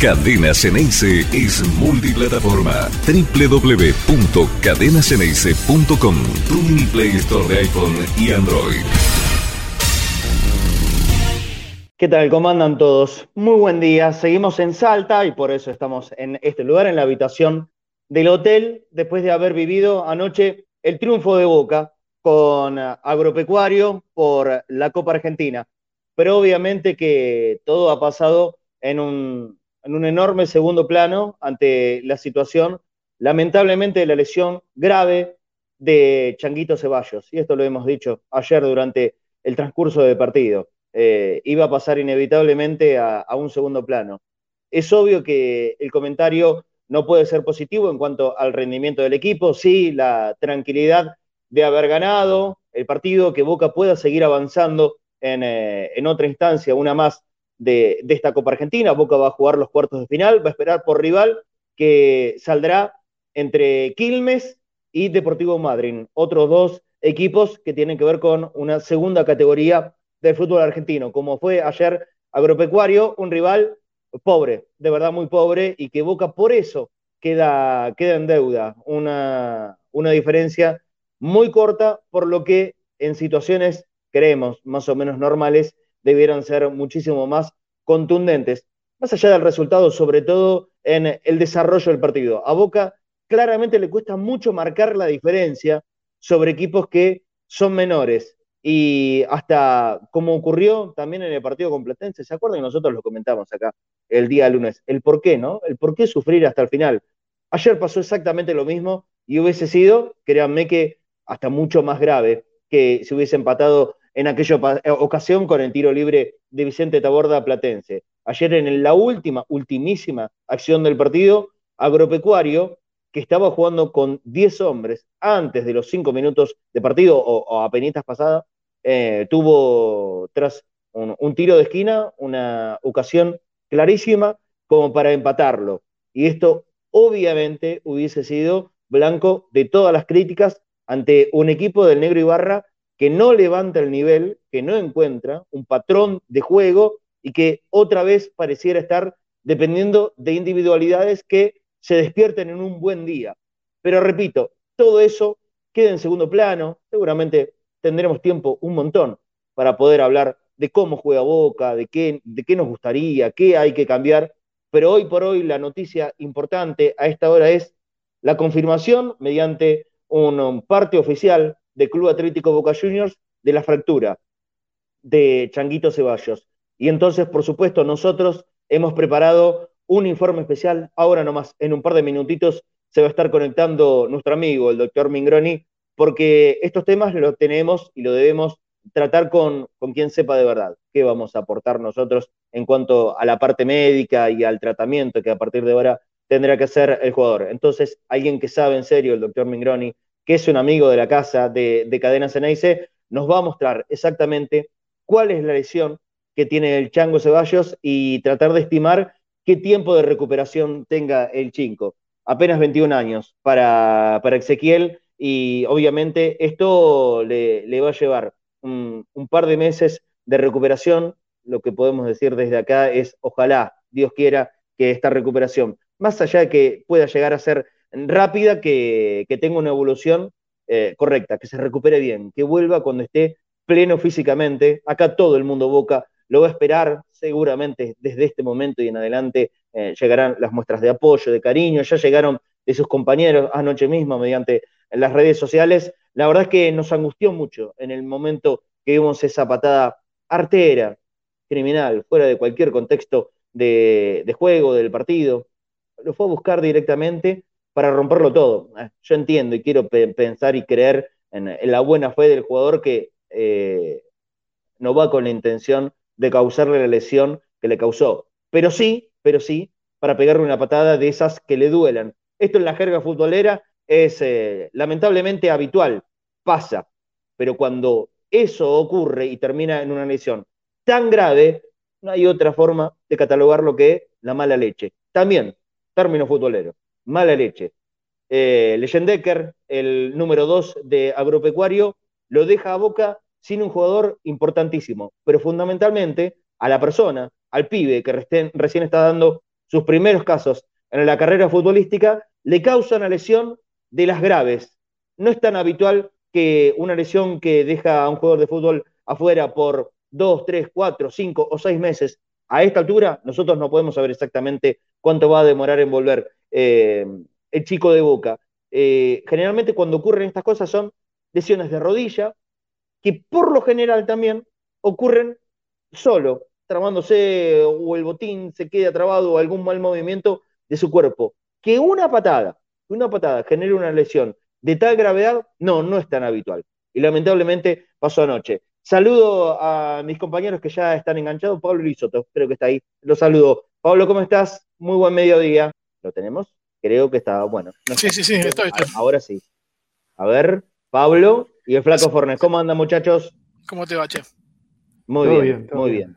Cadena Ceneice es multiplataforma. www.cadenaceneice.com Tu Play Store de iPhone y Android. ¿Qué tal? ¿Cómo andan todos? Muy buen día. Seguimos en Salta y por eso estamos en este lugar, en la habitación del hotel, después de haber vivido anoche el triunfo de Boca con Agropecuario por la Copa Argentina. Pero obviamente que todo ha pasado en un, en un enorme segundo plano ante la situación, lamentablemente, de la lesión grave de Changuito Ceballos. Y esto lo hemos dicho ayer durante el transcurso del partido. Eh, iba a pasar inevitablemente a, un segundo plano. Es obvio que el comentario no puede ser positivo en cuanto al rendimiento del equipo, sí, la tranquilidad de haber ganado el partido, que Boca pueda seguir avanzando en, eh, en otra instancia, una más de, esta Copa Argentina. Boca va a jugar los cuartos de final, va a esperar por rival que saldrá entre Quilmes y Deportivo Madryn, otros dos equipos que tienen que ver con una segunda categoría del fútbol argentino, como fue ayer Agropecuario, un rival pobre, de verdad muy pobre, y que Boca por eso queda, queda en deuda, una, una diferencia muy corta, por lo que en situaciones, creemos, más o menos normales, debieran ser muchísimo más contundentes, más allá del resultado, sobre todo en el desarrollo del partido. A Boca claramente le cuesta mucho marcar la diferencia sobre equipos que son menores. Y hasta como ocurrió también en el partido con Platense, ¿se acuerdan? Nosotros lo comentamos acá el día lunes. El por qué, ¿no? El por qué sufrir hasta el final. Ayer pasó exactamente lo mismo y hubiese sido, créanme que hasta mucho más grave que si hubiese empatado en aquella eh, ocasión con el tiro libre de Vicente Taborda Platense. Ayer en la última, ultimísima acción del partido, Agropecuario, que estaba jugando con 10 hombres antes de los 5 minutos de partido o, a penitas pasadas, eh, tuvo tras un, un, tiro de esquina una ocasión clarísima como para empatarlo. Y esto obviamente hubiese sido blanco de todas las críticas ante un equipo del Negro Ibarra que no levanta el nivel, que no encuentra un patrón de juego y que otra vez pareciera estar dependiendo de individualidades que se despierten en un buen día. Pero repito, todo eso queda en segundo plano, seguramente tendremos tiempo un montón para poder hablar de cómo juega Boca, de qué, de qué nos gustaría, qué hay que cambiar, pero hoy por hoy la noticia importante a esta hora es la confirmación mediante un parte oficial del Club Atlético Boca Juniors de la fractura de Changuito Ceballos. Y entonces, por supuesto, nosotros hemos preparado un informe especial. Ahora nomás, en un par de minutitos, se va a estar conectando nuestro amigo, el doctor Mingroni, porque estos temas los tenemos y lo debemos tratar con, con quien sepa de verdad qué vamos a aportar nosotros en cuanto a la parte médica y al tratamiento que a partir de ahora tendrá que hacer el jugador. Entonces, alguien que sabe en serio, el doctor Mingroni, que es un amigo de la casa de, de Cadena Ceneice, nos va a mostrar exactamente cuál es la lesión que tiene el Chango Ceballos y tratar de estimar qué tiempo de recuperación tenga el Chinco. Apenas 21 años para, para Ezequiel y obviamente esto le, le va a llevar un, par de meses de recuperación. Lo que podemos decir desde acá es ojalá, Dios quiera, que esta recuperación, más allá de que pueda llegar a ser rápida, que, tenga una evolución eh, correcta, que se recupere bien, que vuelva cuando esté pleno físicamente. Acá todo el mundo Boca lo va a esperar, seguramente desde este momento y en adelante eh, llegarán las muestras de apoyo, de cariño, ya llegaron de sus compañeros anoche mismo mediante las redes sociales. La verdad es que nos angustió mucho en el momento que vimos esa patada artera, criminal, fuera de cualquier contexto de, de juego, del partido. Lo fue a buscar directamente para romperlo todo. Eh, yo entiendo y quiero pe pensar y creer en, la buena fe del jugador que eh, no va con la intención de causarle la lesión que le causó, pero sí, pero sí, para pegarle una patada de esas que le duelan. Esto en la jerga futbolera es eh, lamentablemente habitual, pasa, pero cuando eso ocurre y termina en una lesión tan grave, no hay otra forma de catalogar lo que la mala leche. También, término futbolero mala leche. Eh, el número 2 de Agropecuario, lo deja a Boca sin un jugador importantísimo, pero fundamentalmente a la persona, al pibe que recién, recién está dando sus primeros casos en la carrera futbolística, le causa una lesión de las graves. No es tan habitual que una lesión que deja a un jugador de fútbol afuera por dos, tres, cuatro, cinco o seis meses, a esta altura nosotros no podemos saber exactamente cuánto va a demorar en volver eh, el chico de boca. Eh, generalmente cuando ocurren estas cosas son lesiones de rodilla, que por lo general también ocurren solo, tramándose o el botín se queda trabado o algún mal movimiento de su cuerpo. Que una patada, una patada genere una lesión de tal gravedad, no, no es tan habitual. Y lamentablemente pasó anoche. Saludo a mis compañeros que ya están enganchados. Pablo Lisoto, creo que está ahí. Lo saludo. Pablo, ¿cómo estás? Muy buen mediodía. ¿Lo tenemos? Creo que está bueno. sí, sí, sí, estoy, Ahora sí. A ver, Pablo y el Flaco Fornes. ¿Cómo andan, muchachos? ¿Cómo te va, Che? Muy bien, muy bien.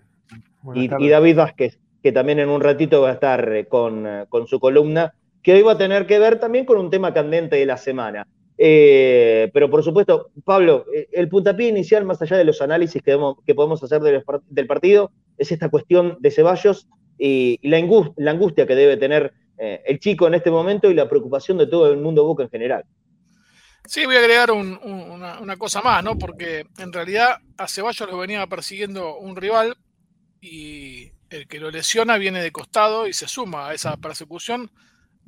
Y, David Vázquez, que también en un ratito va a estar eh, con, eh, con, su columna, que hoy va a tener que ver también con un tema candente de la semana. Eh, pero por supuesto, Pablo, el puntapié inicial, más allá de los análisis que, podemos hacer del, partido, es esta cuestión de Ceballos y, la, angustia, que debe tener el chico en este momento y la preocupación de todo el mundo Boca en general. Sí, voy a agregar una, cosa más, ¿no? Porque en realidad a Ceballos lo venía persiguiendo un rival y el que lo lesiona viene de costado y se suma a esa persecución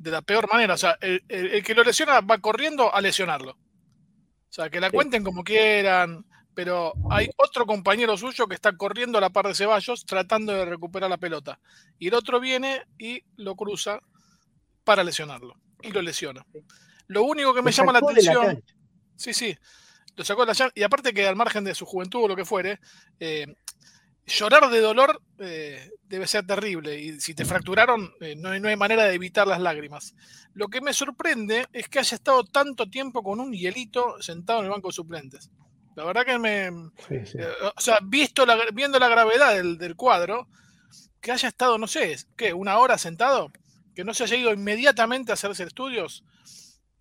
de la peor manera. O sea, el, que lo lesiona va corriendo a lesionarlo. O sea, que la cuenten como quieran, pero hay otro compañero suyo que está corriendo a la par de Ceballos tratando de recuperar la pelota. Y el otro viene y lo cruza para lesionarlo. Y lo lesiona. Lo único que me llama la atención. sí, sí. Lo sacó de la Y aparte que al margen de su juventud o lo que fuere, eh, llorar de dolor eh, debe ser terrible. Y si te fracturaron, eh, no, hay, no, hay, manera de evitar las lágrimas. Lo que me sorprende es que haya estado tanto tiempo con un hielito sentado en el banco de suplentes. La verdad que me. o sea, visto la, viendo la gravedad del, del, cuadro, que haya estado, no sé, ¿qué? ¿Una hora sentado? Que no se haya ido inmediatamente a hacerse estudios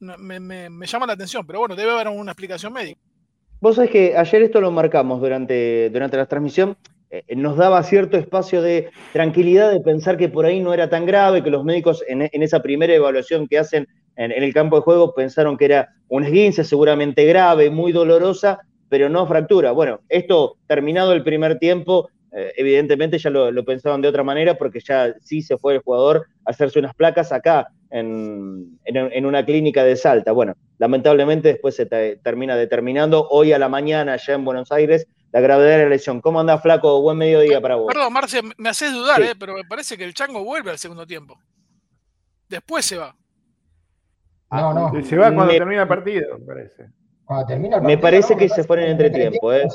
me, llama la atención, pero bueno, debe haber una explicación médica. Vos sabés que ayer esto lo marcamos durante, durante la transmisión, eh, nos daba cierto espacio de tranquilidad de pensar que por ahí no era tan grave, que los médicos en, esa primera evaluación que hacen en, el campo de juego pensaron que era un esguince seguramente grave, muy dolorosa, pero no fractura. Bueno, esto terminado el primer tiempo, eh, evidentemente ya lo, lo, pensaban de otra manera porque ya sí se fue el jugador a hacerse unas placas acá en, una clínica de Salta. Bueno, lamentablemente después se termina determinando hoy a la mañana ya en Buenos Aires la gravedad de la lesión. ¿Cómo anda Flaco? Buen mediodía para vos. Perdón, Marce, me haces dudar, eh, pero me parece que el Chango vuelve al segundo tiempo. Después se va. No, no. Se va cuando termina el partido, me parece. Cuando termina el partido, me parece que se fue en el entretiempo. Eh.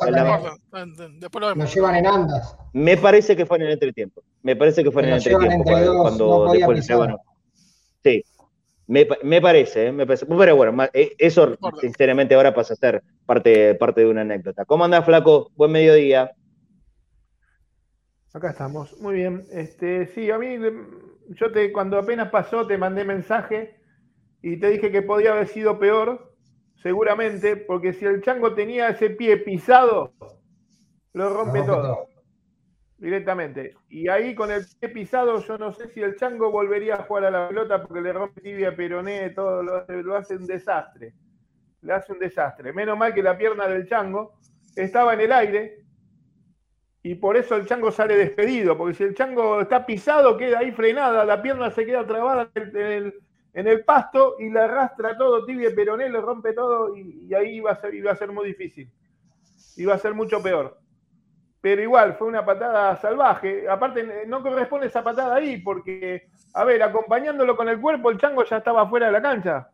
Después lo, llevan en andas. Me parece que fue en el entretiempo. Me parece que fue en el entretiempo. cuando, después se bueno. Sí, me, parece, ¿eh? me parece, pero bueno, eh, eso sinceramente ahora pasa a ser parte, parte de una anécdota. ¿Cómo andás, Flaco? Buen mediodía. Acá estamos, muy bien. Este, sí, a mí, yo te, cuando apenas pasó, te mandé mensaje y te dije que podía haber sido peor, seguramente, porque si el chango tenía ese pie pisado, lo rompe todo directamente. Y ahí con el pie pisado, yo no sé si el chango volvería a jugar a la pelota porque le rompe tibia, peroné, todo lo hace, lo hace un desastre. Le hace un desastre. Menos mal que la pierna del chango estaba en el aire y por eso el chango sale despedido, porque si el chango está pisado, queda ahí frenada, la pierna se queda trabada en el, en el, pasto y le arrastra todo, tibia, peroné, le rompe todo y, y ahí iba a, ser, iba a ser muy difícil. Iba a ser mucho peor pero igual fue una patada salvaje. Aparte, no corresponde esa patada ahí, porque, a ver, acompañándolo con el cuerpo, el chango ya estaba fuera de la cancha.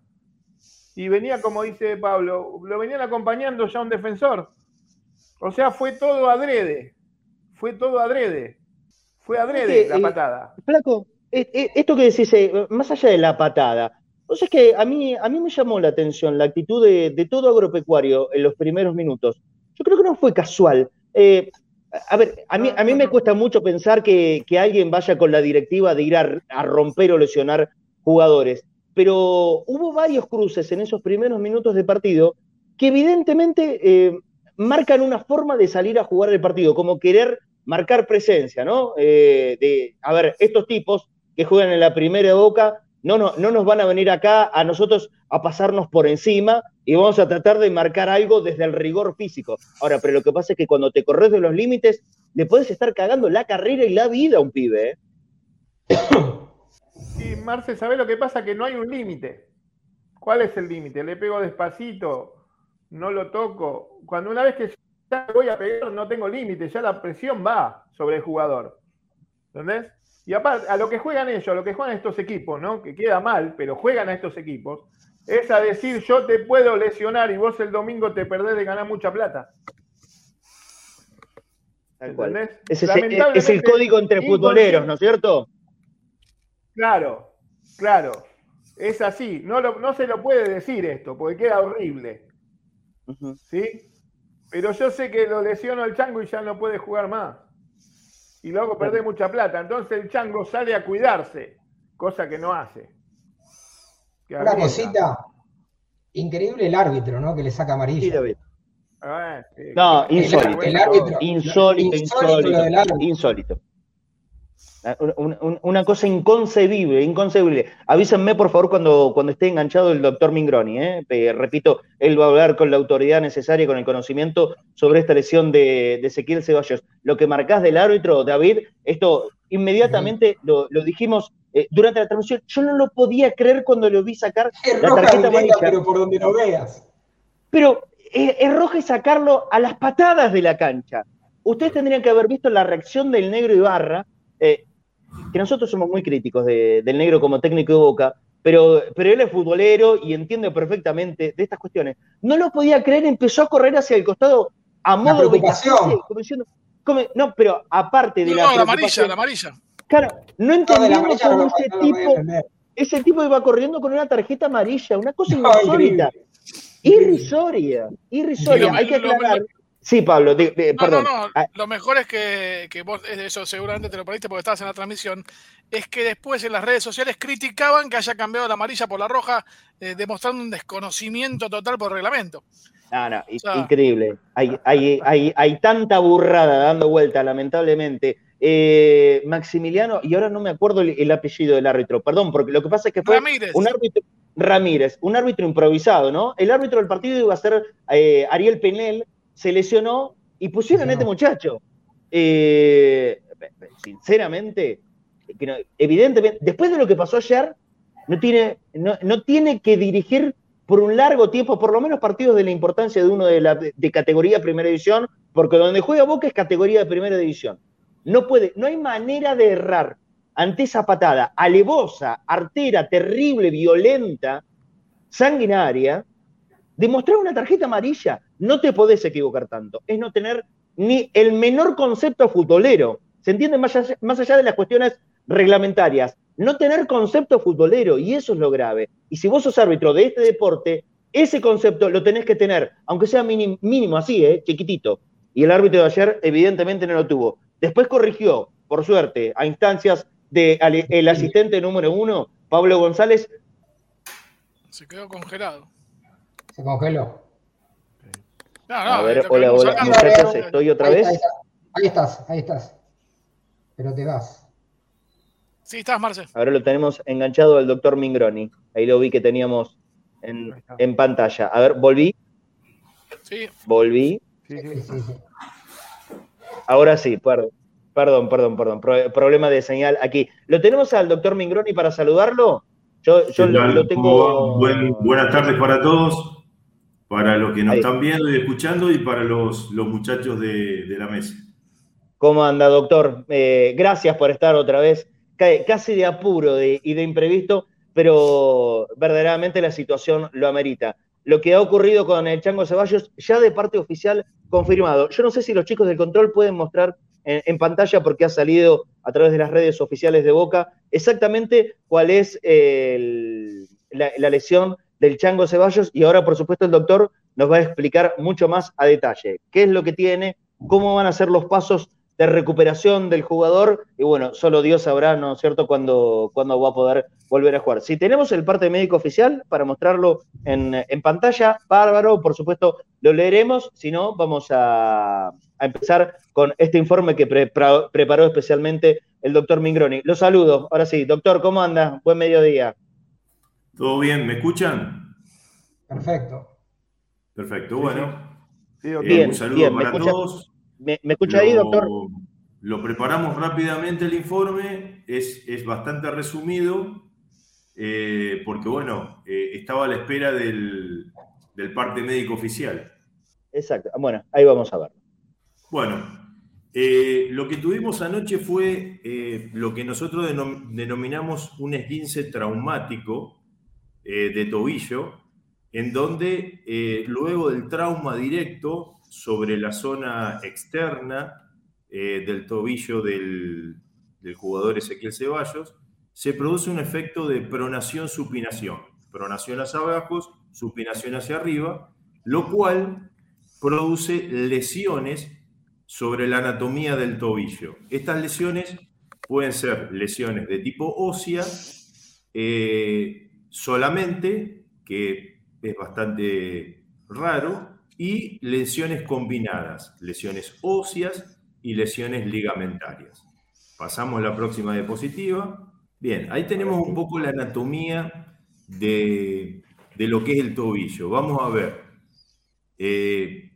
Y venía, como dice Pablo, lo venían acompañando ya un defensor. O sea, fue todo adrede. Fue todo adrede. Fue adrede la patada. Flaco, esto que decís, eh, más allá de la patada, o sea, es que a mí, a mí me llamó la atención la actitud de, todo agropecuario en los primeros minutos. Yo creo que no fue casual. Eh, a ver, a mí, a mí me cuesta mucho pensar que, alguien vaya con la directiva de ir a, romper o lesionar jugadores, pero hubo varios cruces en esos primeros minutos de partido que evidentemente eh, marcan una forma de salir a jugar el partido, como querer marcar presencia, ¿no? Eh, de, a ver, estos tipos que juegan en la primera Boca no, no, no nos van a venir acá a nosotros a pasarnos por encima y vamos a tratar de marcar algo desde el rigor físico. Ahora, pero lo que pasa es que cuando te corres de los límites, le puedes estar cagando la carrera y la vida a un pibe. ¿eh? Sí, Marce, ¿sabés lo que pasa? Que no hay un límite. ¿Cuál es el límite? Le pego despacito, no lo toco. Cuando una vez que ya voy a pegar, no tengo límite, ya la presión va sobre el jugador. ¿Entendés? Y aparte, a lo que juegan ellos, a lo que juegan estos equipos, ¿no? Que queda mal, pero juegan a estos equipos, es a decir, yo te puedo lesionar y vos el domingo te perdés de ganar mucha plata. ¿Entendés? Es, es, el código entre futboleros, ¿no es cierto? Claro, claro. Es así. No, no se lo puede decir esto, porque queda horrible. ¿Sí? Pero yo sé que lo lesionó el chango y ya no puede jugar más y luego perdés mucha plata. Entonces el chango sale a cuidarse, cosa que no hace. Una cosita, increíble el árbitro, ¿no? Que le saca amarilla. Ah, no, insólito. El, árbitro, insólito, insólito, insólito. Una, cosa inconcebible, inconcebible. Avísenme, por favor, cuando, cuando esté enganchado el doctor Mingroni. ¿eh? repito, él va a hablar con la autoridad necesaria, con el conocimiento sobre esta lesión de, Ezequiel Ceballos. Lo que marcás del árbitro, David, esto inmediatamente lo, dijimos eh, durante la transmisión. Yo no lo podía creer cuando lo vi sacar la tarjeta amarilla. Pero por donde lo veas. Pero eh, es roja y sacarlo a las patadas de la cancha. Ustedes tendrían que haber visto la reacción del negro Ibarra. Eh, que nosotros somos muy críticos del negro como técnico de Boca, pero, pero él es futbolero y entiende perfectamente de estas cuestiones. No lo podía creer, empezó a correr hacia el costado a modo de no, pero aparte de la, no, la amarilla, la amarilla. Claro, no entendíamos cómo ese tipo, ese tipo iba corriendo con una tarjeta amarilla, una cosa insólita. Irrisoria, irrisoria. Hay que aclarar. Sí, Pablo, perdón. No, no, ah. lo mejor es que, que, vos, eso seguramente te lo perdiste porque estabas en la transmisión, es que después en las redes sociales criticaban que haya cambiado la amarilla por la roja, eh, demostrando un desconocimiento total por reglamento. No, no, increíble. Hay, hay, hay, hay, tanta burrada dando vuelta, lamentablemente. Eh, Maximiliano, y ahora no me acuerdo el, apellido del árbitro, perdón, porque lo que pasa es que fue un árbitro, Ramírez, un árbitro improvisado, ¿no? El árbitro del partido iba a ser eh, Ariel Penel, se lesionó y pusieron a este muchacho. Eh, sinceramente, evidentemente, después de lo que pasó ayer, no tiene, no, tiene que dirigir por un largo tiempo, por lo menos partidos de la importancia de uno de, la, de categoría primera división, porque donde juega Boca es categoría de primera división. No puede, no hay manera de errar ante esa patada alevosa, artera, terrible, violenta, sanguinaria, demostrar una tarjeta amarilla no te podés equivocar tanto. Es no tener ni el menor concepto futbolero. ¿Se entiende? Más allá, de las cuestiones reglamentarias. No tener concepto futbolero, y eso es lo grave. Y si vos sos árbitro de este deporte, ese concepto lo tenés que tener, aunque sea mínimo, así, ¿eh? chiquitito. Y el árbitro de ayer evidentemente no lo tuvo. Después corrigió, por suerte, a instancias del asistente número uno, Pablo González. Se quedó congelado. Se congeló a ver, hola, hola, muchachos, estoy otra vez. Ahí, estás, ahí estás. Pero te vas. Sí, estás, Marce. Ahora lo tenemos enganchado al doctor Mingroni. Ahí lo vi que teníamos en, pantalla. A ver, ¿volví? Sí. ¿Volví? Sí, sí, Ahora sí, perdón. Perdón, perdón, perdón. problema de señal aquí. ¿Lo tenemos al doctor Mingroni para saludarlo? Yo, yo lo, tengo. buenas tardes para todos para los que nos están viendo y escuchando y para los, los muchachos de, la mesa. ¿Cómo anda, doctor? Eh, gracias por estar otra vez, casi de apuro y de imprevisto, pero verdaderamente la situación lo amerita. Lo que ha ocurrido con el Chango Ceballos, ya de parte oficial confirmado. Yo no sé si los chicos del control pueden mostrar en, pantalla, porque ha salido a través de las redes oficiales de Boca, exactamente cuál es la lesión del Chango Ceballos y ahora, por supuesto, el doctor nos va a explicar mucho más a detalle qué es lo que tiene, cómo van a ser los pasos de recuperación del jugador y bueno, solo Dios sabrá, ¿no es cierto?, cuándo, va a poder volver a jugar. Si tenemos el parte médico oficial para mostrarlo en, pantalla, bárbaro, por supuesto lo leeremos, si no, vamos a, a empezar con este informe que preparó especialmente el doctor Mingroni. Los saludo. Ahora sí, doctor, ¿cómo anda? Buen mediodía. ¿Todo bien? ¿Me escuchan? Perfecto. Perfecto, bueno. bien, un saludo para todos. ¿Me, escucha ahí, doctor? Lo preparamos rápidamente el informe, es, es bastante resumido, eh, porque bueno, eh, estaba a la espera del, del, parte médico oficial. Exacto, bueno, ahí vamos a ver. Bueno, eh, lo que tuvimos anoche fue lo que nosotros denominamos un esguince traumático de tobillo, en donde luego del trauma directo sobre la zona externa eh, del tobillo del, jugador Ezequiel Ceballos, se produce un efecto de pronación-supinación. Pronación hacia abajo, supinación hacia arriba, lo cual produce lesiones sobre la anatomía del tobillo. Estas lesiones pueden ser lesiones de tipo ósea eh, solamente, que es bastante raro, y lesiones combinadas, lesiones óseas y lesiones ligamentarias. Pasamos a la próxima diapositiva. Bien, ahí tenemos un poco la anatomía de, lo que es el tobillo. Vamos a ver. Eh,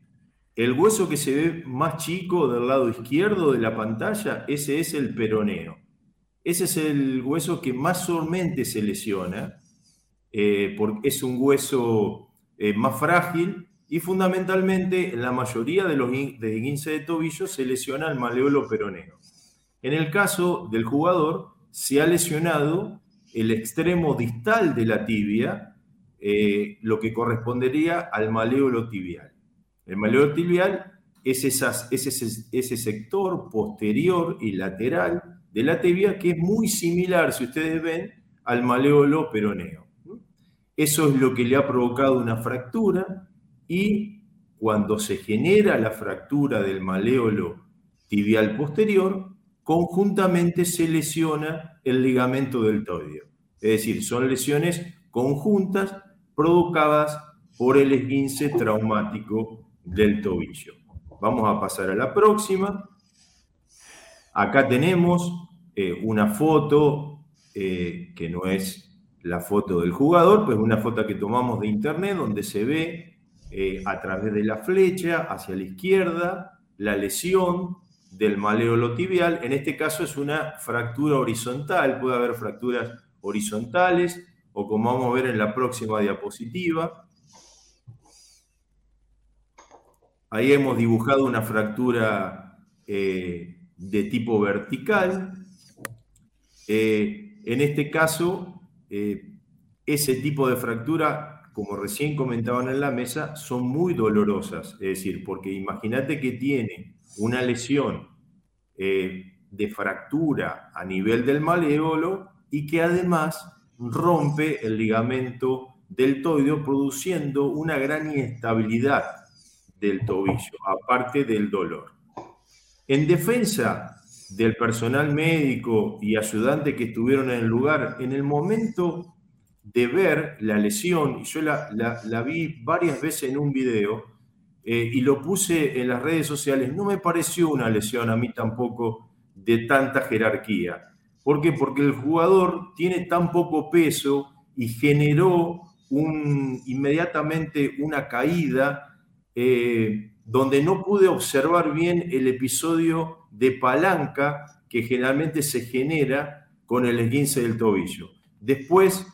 el hueso que se ve más chico del lado izquierdo de la pantalla, ese es el peroneo. Ese es el hueso que más solamente se lesiona, eh, porque es un hueso eh, más frágil y fundamentalmente en la mayoría de los de 15 de tobillo se lesiona el maleolo peroneo. En el caso del jugador se ha lesionado el extremo distal de la tibia, eh, lo que correspondería al maleolo tibial. El maleolo tibial es, ese, ese sector posterior y lateral de la tibia que es muy similar, si ustedes ven, al maleolo peroneo. Eso es lo que le ha provocado una fractura y cuando se genera la fractura del maléolo tibial posterior, conjuntamente se lesiona el ligamento deltoideo. Es decir, son lesiones conjuntas provocadas por el esguince traumático del tobillo. Vamos a pasar a la próxima. Acá tenemos eh, una foto eh, que no es la foto del jugador, pues una foto que tomamos de internet donde se ve eh, a través de la flecha hacia la izquierda, la lesión del maleolo tibial. En este caso es una fractura horizontal, puede haber fracturas horizontales o como vamos a ver en la próxima diapositiva. Ahí hemos dibujado una fractura eh, de tipo vertical. Eh, en este caso, ese tipo de fractura como recién comentaban en la mesa, son muy dolorosas. Es decir, porque imagínate que tiene una lesión eh, de fractura a nivel del malévolo y que además rompe el ligamento deltoideo produciendo una gran inestabilidad del tobillo, aparte del dolor. En defensa del personal médico y ayudante que estuvieron en el lugar, en el momento de ver la lesión, y yo la, la, vi varias veces en un video eh, y lo puse en las redes sociales, no me pareció una lesión a mí tampoco de tanta jerarquía. ¿Por qué? Porque el jugador tiene tan poco peso y generó un, inmediatamente una caída eh, donde no pude observar bien el episodio de palanca que generalmente se genera con el esguince del tobillo. Después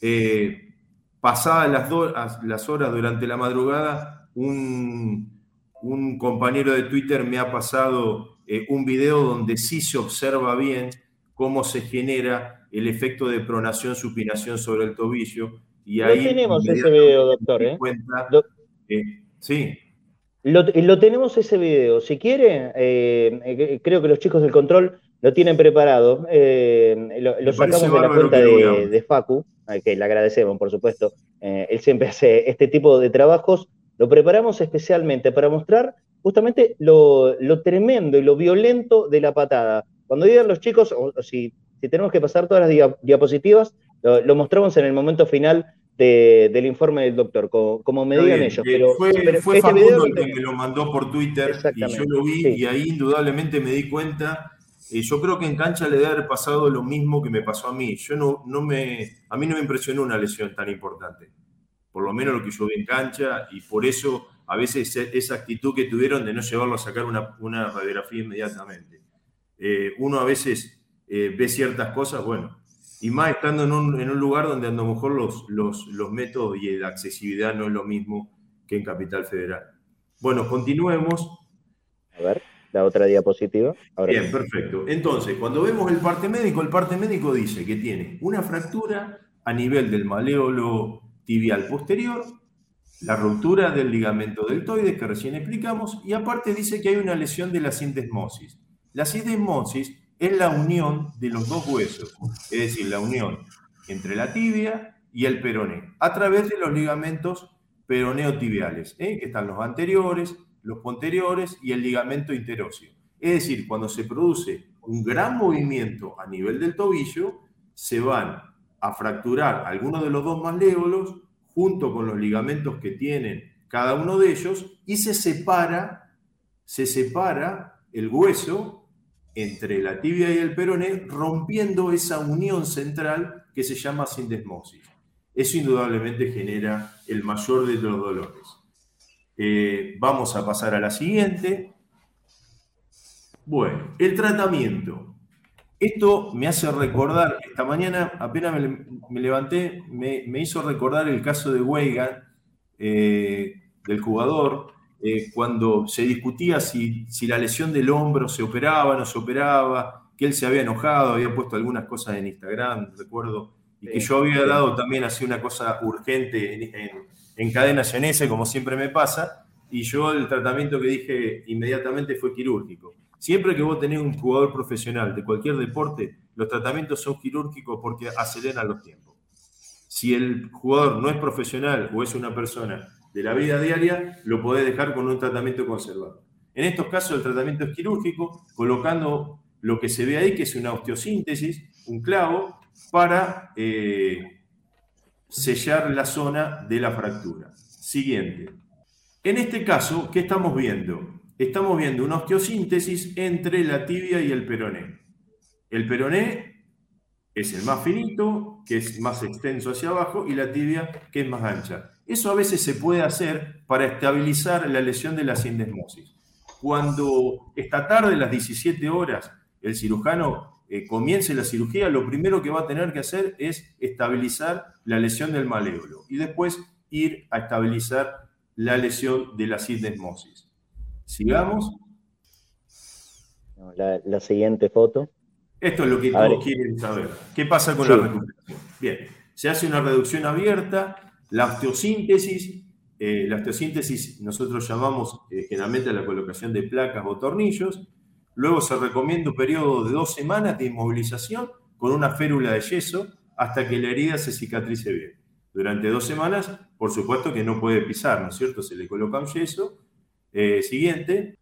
eh, pasadas las, las, horas durante la madrugada, un, compañero de Twitter me ha pasado eh, un video donde sí se observa bien cómo se genera el efecto de pronación-supinación sobre el tobillo. Y ahí tenemos ese video, doctor. ¿eh? sí. Lo, tenemos ese video. Si quiere, creo que los chicos del control lo tienen preparado. lo, sacamos de la cuenta de, de, Facu que le agradecemos, por supuesto. Eh, él siempre hace este tipo de trabajos. Lo preparamos especialmente para mostrar justamente lo, tremendo y lo violento de la patada. Cuando digan los chicos, o, si, si, tenemos que pasar todas las diapositivas, lo, mostramos en el momento final del informe del doctor, como, me digan ellos. Eh, pero, fue, fue este el que me lo mandó por Twitter y yo lo vi y ahí indudablemente me di cuenta. Y yo creo que en cancha le debe haber pasado lo mismo que me pasó a mí. Yo no, no me, a mí no me impresionó una lesión tan importante. Por lo menos lo que yo vi en cancha y por eso a veces esa actitud que tuvieron de no llevarlo a sacar una, una radiografía inmediatamente. Eh, uno a veces eh, ve ciertas cosas, bueno, y más estando en un, lugar donde a lo mejor los, los, métodos y la accesibilidad no es lo mismo que en Capital Federal. Bueno, continuemos. A ver, la otra diapositiva. Bien, perfecto. Entonces, cuando vemos el parte médico, el parte médico dice que tiene una fractura a nivel del maleolo tibial posterior, la ruptura del ligamento deltoides que recién explicamos, y aparte dice que hay una lesión de la sindesmosis. La sindesmosis es la unión de los dos huesos, es decir, la unión entre la tibia y el peroné, a través de los ligamentos peroneotibiales, ¿eh? que están los anteriores, los posteriores y el ligamento interóseo. Es decir, cuando se produce un gran movimiento a nivel del tobillo, se van a fracturar algunos de los dos malévolos junto con los ligamentos que tienen cada uno de ellos y se separa, se separa el hueso entre la tibia y el peroné, rompiendo esa unión central que se llama sindesmosis. Eso indudablemente genera el mayor de los dolores. Eh, vamos a pasar a la siguiente. Bueno, el tratamiento. Esto me hace recordar, esta mañana apenas me, levanté, me, hizo recordar el caso de Weigan, eh, del jugador, eh, cuando se discutía si, si, la lesión del hombro se operaba, no se operaba, que él se había enojado, había puesto algunas cosas en Instagram, recuerdo, y que yo había dado también así una cosa urgente en, en, cadena llanese, como siempre me pasa, y yo el tratamiento que dije inmediatamente fue quirúrgico. Siempre que vos tenés un jugador profesional de cualquier deporte, los tratamientos son quirúrgicos porque aceleran los tiempos. Si el jugador no es profesional o es una persona de la vida diaria, lo podés dejar con un tratamiento conservador. En estos casos el tratamiento es quirúrgico, colocando lo que se ve ahí, que es una osteosíntesis, un clavo, para eh, sellar la zona de la fractura. Siguiente. En este caso, ¿qué estamos viendo? Estamos viendo una osteosíntesis entre la tibia y el peroné. El peroné es el más finito, que es más extenso hacia abajo, y la tibia, que es más ancha. Eso a veces se puede hacer para estabilizar la lesión de la sindesmosis. Cuando esta tarde, a las 17 horas, el cirujano eh, comience la cirugía, lo primero que va a tener que hacer es estabilizar la lesión del malévolo y después ir a estabilizar la lesión de la sindesmosis. Sigamos. La, siguiente foto. Esto es lo que todos quieren saber. ¿Qué pasa con la recuperación? Bien, se hace una reducción abierta la osteosíntesis, eh, la osteosíntesis nosotros llamamos eh, generalmente la colocación de placas o tornillos. Luego se recomienda un periodo de dos semanas de inmovilización con una férula de yeso hasta que la herida se cicatrice bien. Durante dos semanas, por supuesto que no puede pisar, ¿no es cierto? Se le coloca un yeso. Eh, siguiente,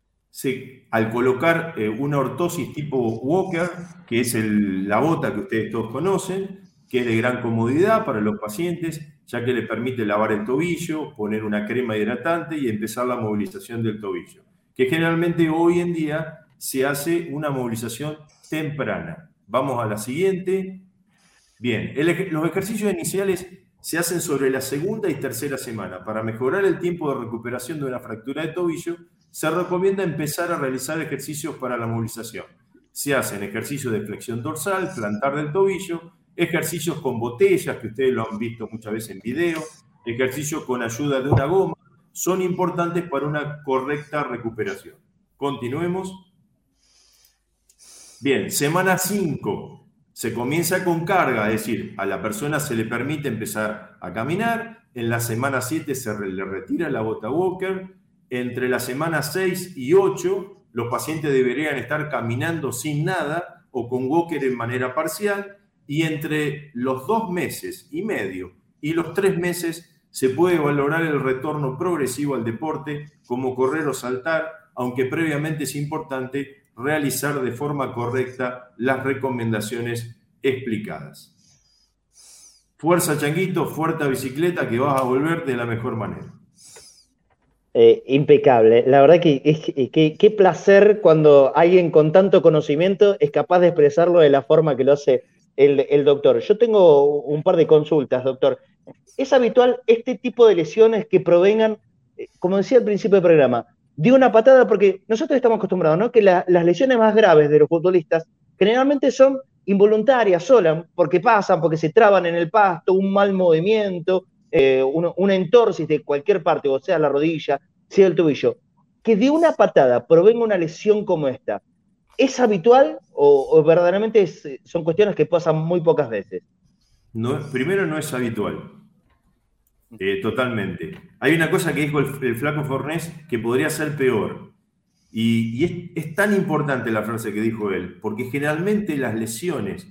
al colocar una ortosis tipo Walker, que es la bota que ustedes todos conocen, que es de gran comodidad para los pacientes, ya que le permite lavar el tobillo, poner una crema hidratante y empezar la movilización del tobillo, que generalmente hoy en día se hace una movilización temprana. Vamos a la siguiente. Bien, los ejercicios iniciales se hacen sobre la segunda y tercera semana. Para mejorar el tiempo de recuperación de una fractura de tobillo, se recomienda empezar a realizar ejercicios para la movilización. Se hacen ejercicios de flexión dorsal, plantar del tobillo, ejercicios con botellas, que ustedes lo han visto muchas veces en video, ejercicios con ayuda de una goma, son importantes para una correcta recuperación. Continuemos. Bien, semana 5. Se comienza con carga, es decir, a la persona se le permite empezar a caminar. En la semana 7 se le retira la bota Walker. Entre la semana 6 y 8, los pacientes deberían estar caminando sin nada o con Walker en manera parcial y entre los dos meses y medio y los tres meses se puede valorar el retorno progresivo al deporte como correr o saltar, aunque previamente es importante realizar de forma correcta las recomendaciones explicadas. fuerza changuito, fuerza bicicleta, que vas a volver de la mejor manera. Eh, impecable. La verdad que, qué placer cuando alguien con tanto conocimiento es capaz de expresarlo de la forma que lo hace el, doctor. Yo tengo un par de consultas, doctor. ¿Es habitual este tipo de lesiones que provengan, eh, como decía al principio del programa, de una patada? Porque nosotros estamos acostumbrados, ¿no? Que las lesiones más graves de los futbolistas generalmente son involuntarias, solas, porque pasan, porque se traban en el pasto, un mal movimiento, eh, una entorsis de cualquier parte, o sea, la rodilla, sea el tobillo. Que de una patada provenga una lesión como esta, ¿Es habitual o, verdaderamente son cuestiones que pasan muy pocas veces? No, primero no es habitual. Eh, totalmente. Hay una cosa que dijo el, flaco Fornés que podría ser peor. Y, es, tan importante la frase que dijo él, porque generalmente las lesiones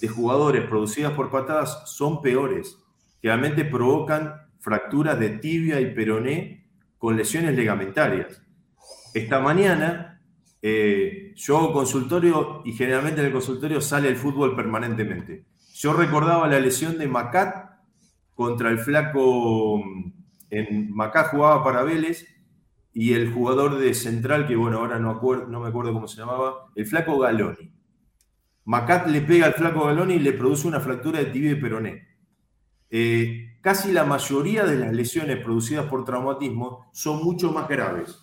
de jugadores producidas por patadas son peores. Generalmente provocan fracturas de tibia y peroné con lesiones ligamentarias. Esta mañana eh, yo hago consultorio y generalmente en el consultorio sale el fútbol permanentemente. Yo recordaba la lesión de Macat contra el flaco. En Macat jugaba para Vélez y el jugador de central, que bueno, ahora no, no me acuerdo cómo se llamaba, el flaco Galoni. Macat le pega al flaco Galoni y le produce una fractura de tibia y peroné. Eh, casi la mayoría de las lesiones producidas por traumatismo son mucho más graves.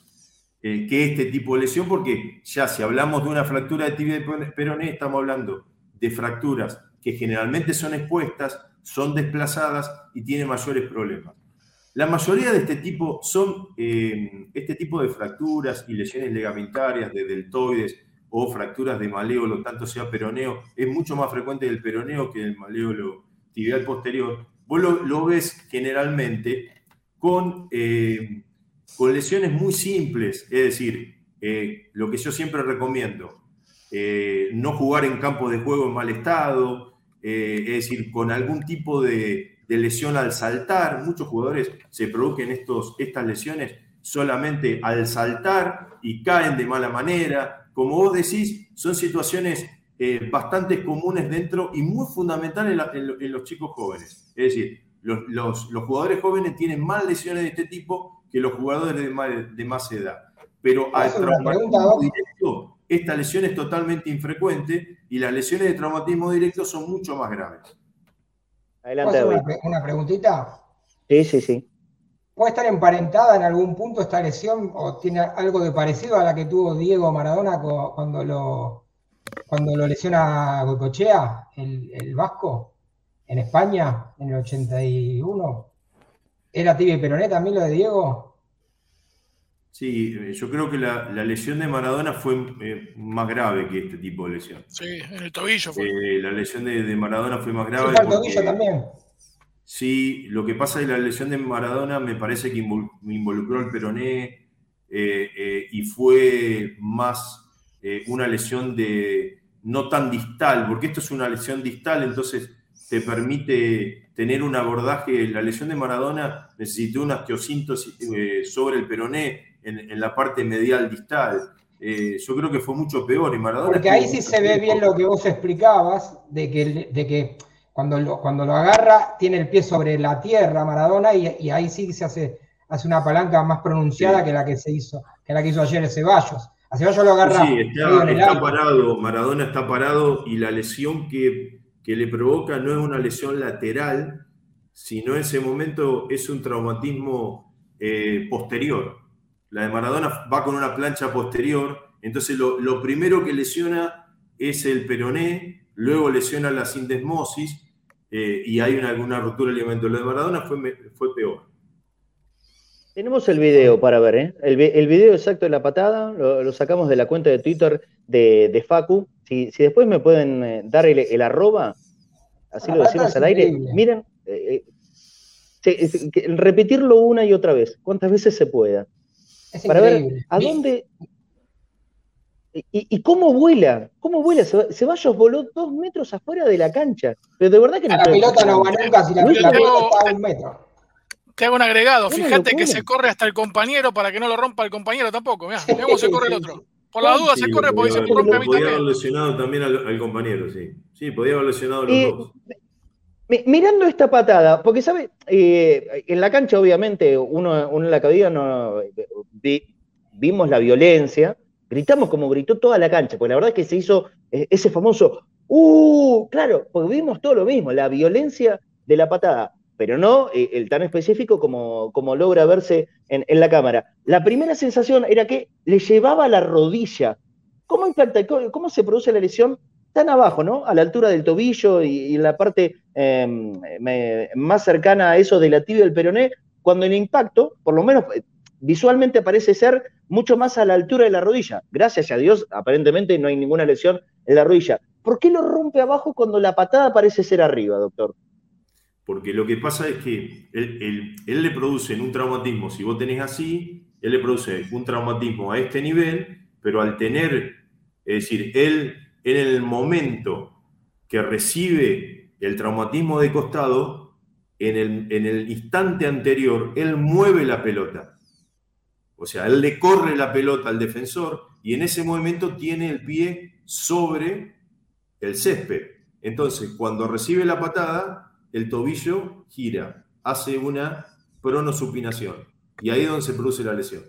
Eh, que este tipo de lesión, porque ya si hablamos de una fractura de tibia de peroné, estamos hablando de fracturas que generalmente son expuestas, son desplazadas y tienen mayores problemas. La mayoría de este tipo son eh, este tipo de fracturas y lesiones ligamentarias de deltoides o fracturas de maleolo, tanto sea peroneo, es mucho más frecuente el peroneo que el maleolo tibial posterior. Vos lo, ves generalmente con eh, con lesiones muy simples, es decir, eh, lo que yo siempre recomiendo, eh, no jugar en campo de juego en mal estado, eh, es decir, con algún tipo de, lesión al saltar. Muchos jugadores se producen estos, estas lesiones solamente al saltar y caen de mala manera. Como vos decís, son situaciones bastante comunes dentro y muy fundamentales en, los chicos jóvenes. Es decir, los, los jugadores jóvenes tienen más lesiones de este tipo que los jugadores de más, edad. Pero al traumatismo directo, esta lesión es totalmente infrecuente y las lesiones de traumatismo directo son mucho más graves. Adelante, una, una preguntita? Sí, sí, sí. ¿Puede estar emparentada en algún punto esta lesión o tiene algo de parecido a la que tuvo Diego Maradona cuando lo, cuando lo lesiona Goicochea, el, el vasco, en España, en el 81? ¿Era tibia y peroné también lo de Diego? Sí, eh, yo creo que la, lesión de Maradona fue eh, más grave que este tipo de lesión. Sí, en el tobillo fue. Eh, la lesión de, Maradona fue más grave. Sí, el tobillo también. Sí, lo que pasa es que la lesión de Maradona me parece que involucró el peroné y fue más una lesión de no tan distal, porque esto es una lesión distal, entonces te permite tener un abordaje. La lesión de Maradona necesitó una osteosíntesis eh, sobre el peroné en, la parte medial distal. Eh, yo creo que fue mucho peor en Maradona. Porque ahí sí se ve bien lo que vos explicabas, de que, de que cuando, lo, cuando lo agarra tiene el pie sobre la tierra Maradona y, ahí sí se hace, hace una palanca más pronunciada que la que se hizo, que la que hizo ayer Ceballos. A Ceballos lo agarra. Sí, está parado, Maradona está parado y la lesión que que le provoca no es una lesión lateral, sino en ese momento es un traumatismo eh, posterior. La de Maradona va con una plancha posterior, entonces lo, primero que lesiona es el peroné, luego lesiona la sindesmosis eh, y hay una, rotura del ligamento. Lo de Maradona fue peor. Tenemos el video para ver, ¿eh? El, video exacto de la patada lo, sacamos de la cuenta de Twitter de, Facu. Si, después me pueden eh, dar el, arroba, así lo decimos al aire. Miren, eh, repetirlo una y otra vez, cuantas veces se pueda. para ver a dónde. Y, cómo vuela, cómo vuela. Ceballos voló dos metros afuera de la cancha. Pero de verdad que no. La pelota no va nunca si la, pelota está a un metro. Te hago un agregado. Fíjate que se corre hasta el compañero para que no lo rompa el compañero tampoco. Mirá, cómo se corre el otro. Por la duda se corre porque se rompe a mí también. Podía haber lesionado también al, compañero, sí. Sí, podía haber lesionado a los dos. Mirando esta patada, porque sabe, eh, en la cancha obviamente uno, en la cabida no vimos la violencia, gritamos como gritó toda la cancha, porque la verdad es que se hizo eh, ese famoso, ¡uh! Claro, porque vimos todo lo mismo, la violencia de la patada, pero no eh, el tan específico como, como logra verse en, la cámara. La primera sensación era que le llevaba la rodilla. ¿Cómo impacta? ¿Cómo se produce la lesión? tan abajo, ¿no? A la altura del tobillo y, en la parte em, más cercana a eso de la tibia del peroné, cuando el impacto, por lo menos eh, visualmente parece ser mucho más a la altura de la rodilla. Gracias a Dios, aparentemente no hay ninguna lesión en la rodilla. ¿Por qué lo rompe abajo cuando la patada parece ser arriba, doctor? Porque lo que pasa es que él, él le produce un traumatismo, si vos tenés así, él le produce un traumatismo a este nivel, pero al tener, es decir, él en el momento que recibe el traumatismo de costado, en el, en el instante anterior, él mueve la pelota. O sea, él le corre la pelota al defensor y en ese momento tiene el pie sobre el césped. Entonces, cuando recibe la patada, el tobillo gira, hace una pronosupinación. Y ahí es donde se produce la lesión.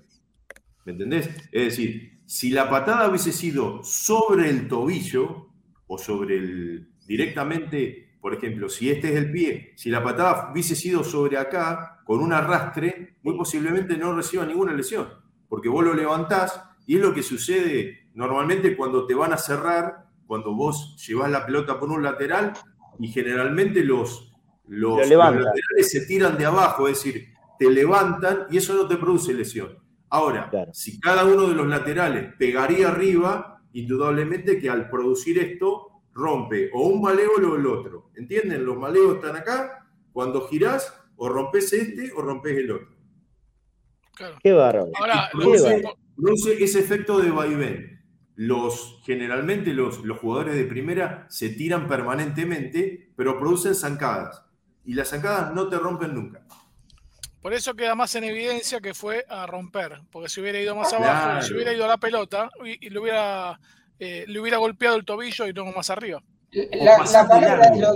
¿Me entendés? Es decir, si la patada hubiese sido sobre el tobillo o sobre el directamente, por ejemplo, si este es el pie, si la patada hubiese sido sobre acá con un arrastre, muy posiblemente no reciba ninguna lesión, porque vos lo levantás y es lo que sucede normalmente cuando te van a cerrar, cuando vos llevas la pelota por un lateral y generalmente los, los laterales se tiran de abajo, es decir, te levantan y eso no te produce lesión. Ahora, si cada uno de los laterales pegaría arriba, indudablemente que al producir esto rompe o un maleo o el otro. ¿Entienden? Los maleos están acá. Cuando girás, o rompes este o rompes el otro. Qué bárbaro. Ahora, produce, ese efecto de vaivén. Los, generalmente los, los jugadores de primera se tiran permanentemente, pero producen zancadas. Y las zancadas no te rompen nunca. Por eso queda más en evidencia que fue a romper, porque si hubiera ido más abajo, si hubiera ido a la pelota y, le, hubiera, eh, le hubiera golpeado el tobillo y no más arriba. La, la palabra lo,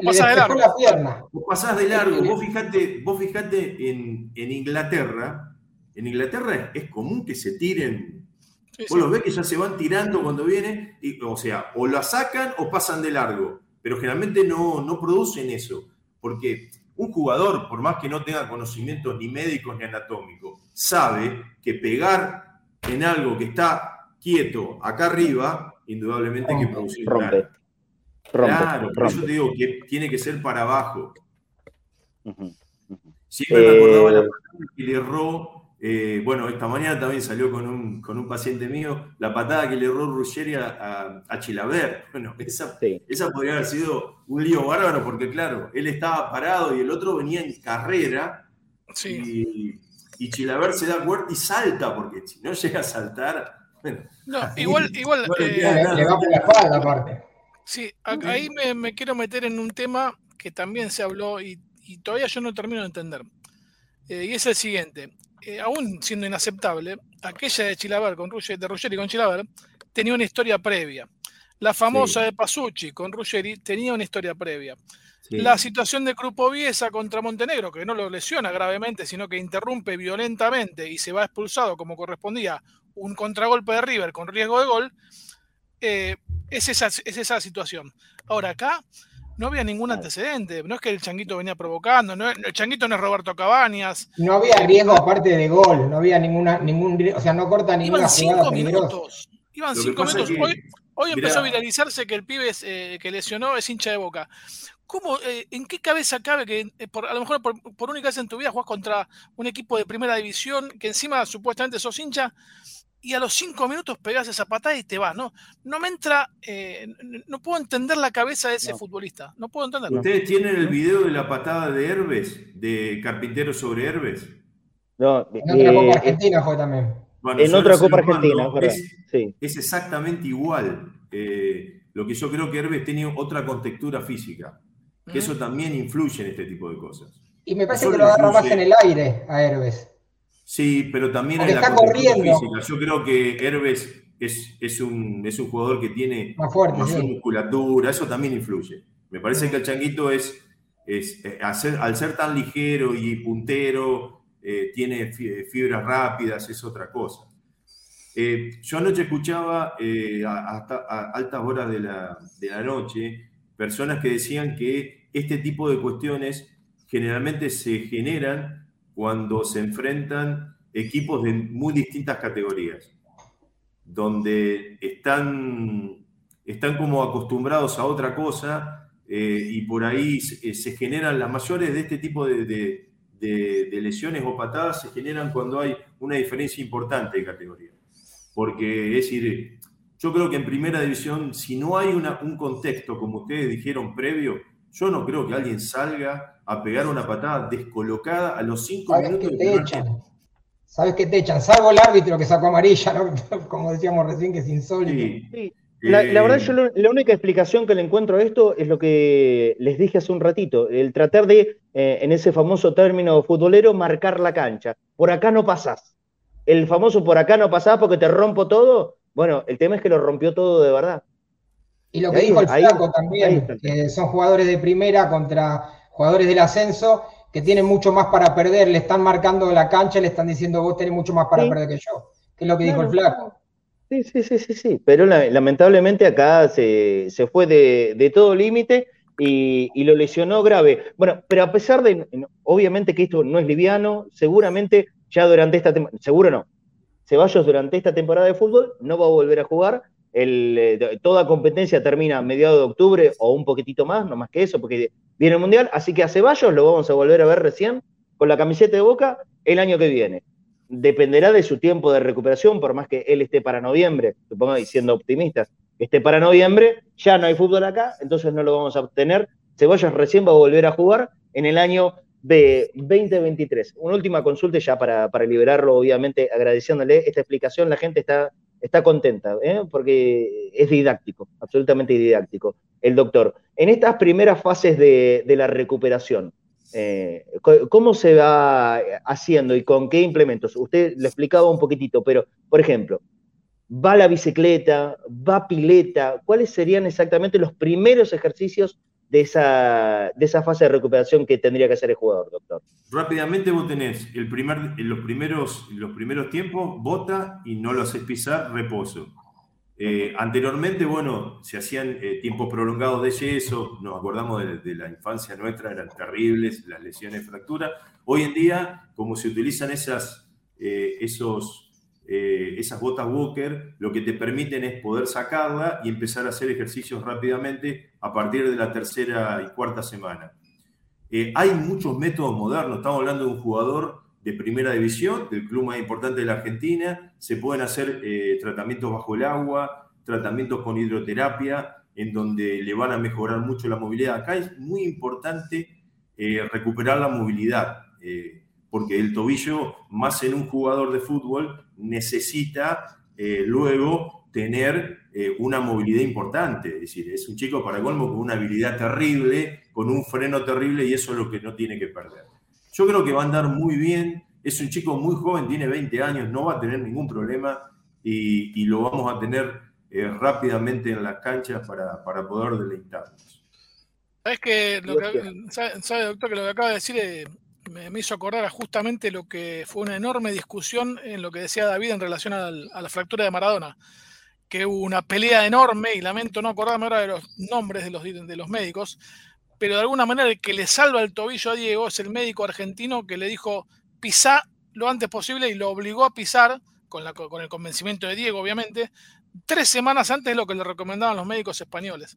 le de la pierna. Vos pasás de largo. Vos fijate, vos fijate en, en Inglaterra. En Inglaterra es, común que se tiren. vos los ves que ya se van tirando cuando viene. Y, o sea, o la sacan o pasan de largo. Pero generalmente no, no producen eso. Porque un jugador, por más que no tenga conocimientos ni médicos ni anatómicos, sabe que pegar en algo que está quieto acá arriba, indudablemente que producir rompe. claro, por eso te digo que tiene que ser para abajo. Siempre me acordaba la eh, que le erró eh, bueno, esta mañana también salió con un, con un paciente mío la patada que le erró Ruggeri a, a, Chilaver. Bueno, esa, esa, podría haber sido un lío bárbaro porque, claro, él estaba parado y el otro venía en carrera. Y, y, Chilaver se da cuenta y salta porque si no llega a saltar. no, igual. igual eh, le va por la espalda, aparte. Sí, ahí me, quiero meter en un tema que también se habló y, todavía yo no termino de entender. Eh, y es el siguiente. Eh, aún siendo inaceptable, aquella de Chilaver con de Ruggeri con Chilaver tenía una historia previa. La famosa de Pasucci con Ruggeri tenía una historia previa. La situación de Viesa contra Montenegro, que no lo lesiona gravemente, sino que interrumpe violentamente y se va expulsado como correspondía un contragolpe de River con riesgo de gol, eh, es, esa, es esa situación. Ahora acá no había ningún antecedente. No es que el changuito venía provocando, no, el changuito no es Roberto Cabañas. No había riesgo aparte de gol, no había ninguna, ningún o sea, no corta ninguna Iban cinco minutos. Iban cinco minutos. hoy, empezó a viralizarse que el pibe eh, que lesionó es hincha de boca. ¿Cómo, eh, ¿En qué cabeza cabe que eh, a lo mejor por, por única vez en tu vida jugás contra un equipo de primera división que encima supuestamente sos hincha y a los cinco minutos pegas esa patada y te vas, ¿no? No me entra, eh, no puedo entender la cabeza de ese futbolista, no puedo entenderlo. ¿Ustedes tienen el video de la patada de Herbes, de Carpintero sobre Herbes? No, en otra Copa eh, Argentina fue también. en otra Copa Argentina, es, sí. es, exactamente igual. Eh, lo que yo creo que Herbes tenía otra contextura física, que eso también influye en este tipo de cosas. Y me parece que lo agarra más en el aire a Herbes. Sí, pero también en la está corriendo. física. Yo creo que Herbes es, es, un, es un jugador que tiene más, fuerte, musculatura, eso también influye. Me parece que el Changuito es, es, eh, al ser tan ligero y puntero, eh, tiene fibras rápidas, es otra cosa. yo anoche escuchaba hasta a altas horas de la, de la noche personas que decían que este tipo de cuestiones generalmente se generan cuando se enfrentan equipos de muy distintas categorías, donde están, están como acostumbrados a otra cosa eh, y por ahí eh, se, generan las mayores de este tipo de, lesiones o patadas, se generan cuando hay una diferencia importante de categoría. Porque es decir, yo creo que en primera división, si no hay un contexto, como ustedes dijeron previo, yo no creo que alguien salga a pegar una patada descolocada a los cinco minutos. Que te echan. Sabes que te echan, salvo el árbitro que sacó amarilla, como decíamos recién, que es insólito. Sí. La, verdad, yo la única explicación que le encuentro a esto es lo que les dije hace un ratito, el tratar de, eh, en ese famoso término futbolero, marcar la cancha. Por acá no pasás. El famoso por acá no pasás porque te rompo todo. Bueno, el tema es que lo rompió todo de verdad. Y lo que dijo el Flaco también, que son jugadores de primera contra jugadores del ascenso que tienen mucho más para perder, le están marcando la cancha, le están diciendo vos tenés mucho más para perder que yo, que es lo que dijo el Flaco. Sí, sí, sí, sí, sí, pero lamentablemente acá se, fue de, todo límite y, y, lo lesionó grave. Bueno, pero a pesar de, obviamente que esto no es liviano, seguramente ya durante esta temporada, seguro no, Ceballos durante esta temporada de fútbol no va a volver a jugar, eh, toda competencia termina a mediados de octubre o un poquitito más, no más que eso, porque viene el Mundial. Así que a Ceballos lo vamos a volver a ver recién con la camiseta de Boca el año que viene. Dependerá de su tiempo de recuperación, por más que él esté para noviembre, supongo, y siendo optimistas, esté para noviembre, ya no hay fútbol acá, entonces no lo vamos a obtener. Ceballos recién va a volver a jugar en el año de 2023. Una última consulta ya para liberarlo, obviamente agradeciéndole esta explicación. La gente está está contenta, ¿eh? porque es didáctico, absolutamente didáctico, el doctor. En estas primeras fases de, la recuperación, eh, ¿cómo se va haciendo y con qué implementos? Usted lo explicaba un poquitito, pero, por ejemplo, ¿va la bicicleta? ¿Va pileta? ¿Cuáles serían exactamente los primeros ejercicios de esa, de esa fase de recuperación que tendría que hacer el jugador, doctor? Rápidamente vos tenés el primer, en los, primeros, los primeros tiempos, bota y no lo haces pisar, reposo. Eh, anteriormente, bueno, se hacían eh, tiempos prolongados de yeso, nos acordamos de, la infancia nuestra, eran terribles, las lesiones, fracturas. Hoy en día, como se utilizan esas, eh, esos eh, esas botas Walker lo que te permiten es poder sacarla y empezar a hacer ejercicios rápidamente a partir de la tercera y cuarta semana. Eh, hay muchos métodos modernos, estamos hablando de un jugador de primera división, del club más importante de la Argentina, se pueden hacer eh, tratamientos bajo el agua, tratamientos con hidroterapia, en donde le van a mejorar mucho la movilidad. Acá es muy importante recuperar la movilidad porque el tobillo, más en un jugador de fútbol, necesita eh, luego tener eh, una movilidad importante. Es decir, es un chico para colmo con una habilidad terrible, con un freno terrible y eso es lo que no tiene que perder. Yo creo que va a andar muy bien. Es un chico muy joven, tiene 20 años, no va a tener ningún problema y, lo vamos a tener eh, rápidamente en las canchas para, para poder deleitarnos. ¿Sabes que, lo sabe, doctor, que lo que acaba de decir me, hizo acordar justamente lo que fue una enorme discusión en lo que decía David en relación a la fractura de Maradona, que hubo una pelea enorme, y lamento no acordarme ahora de los nombres de los, de los médicos, pero de alguna manera el que le salva el tobillo a Diego es el médico argentino que le dijo pisá lo antes posible y lo obligó a pisar, con, la, con el convencimiento de Diego obviamente, tres semanas antes de lo que le recomendaban los médicos españoles.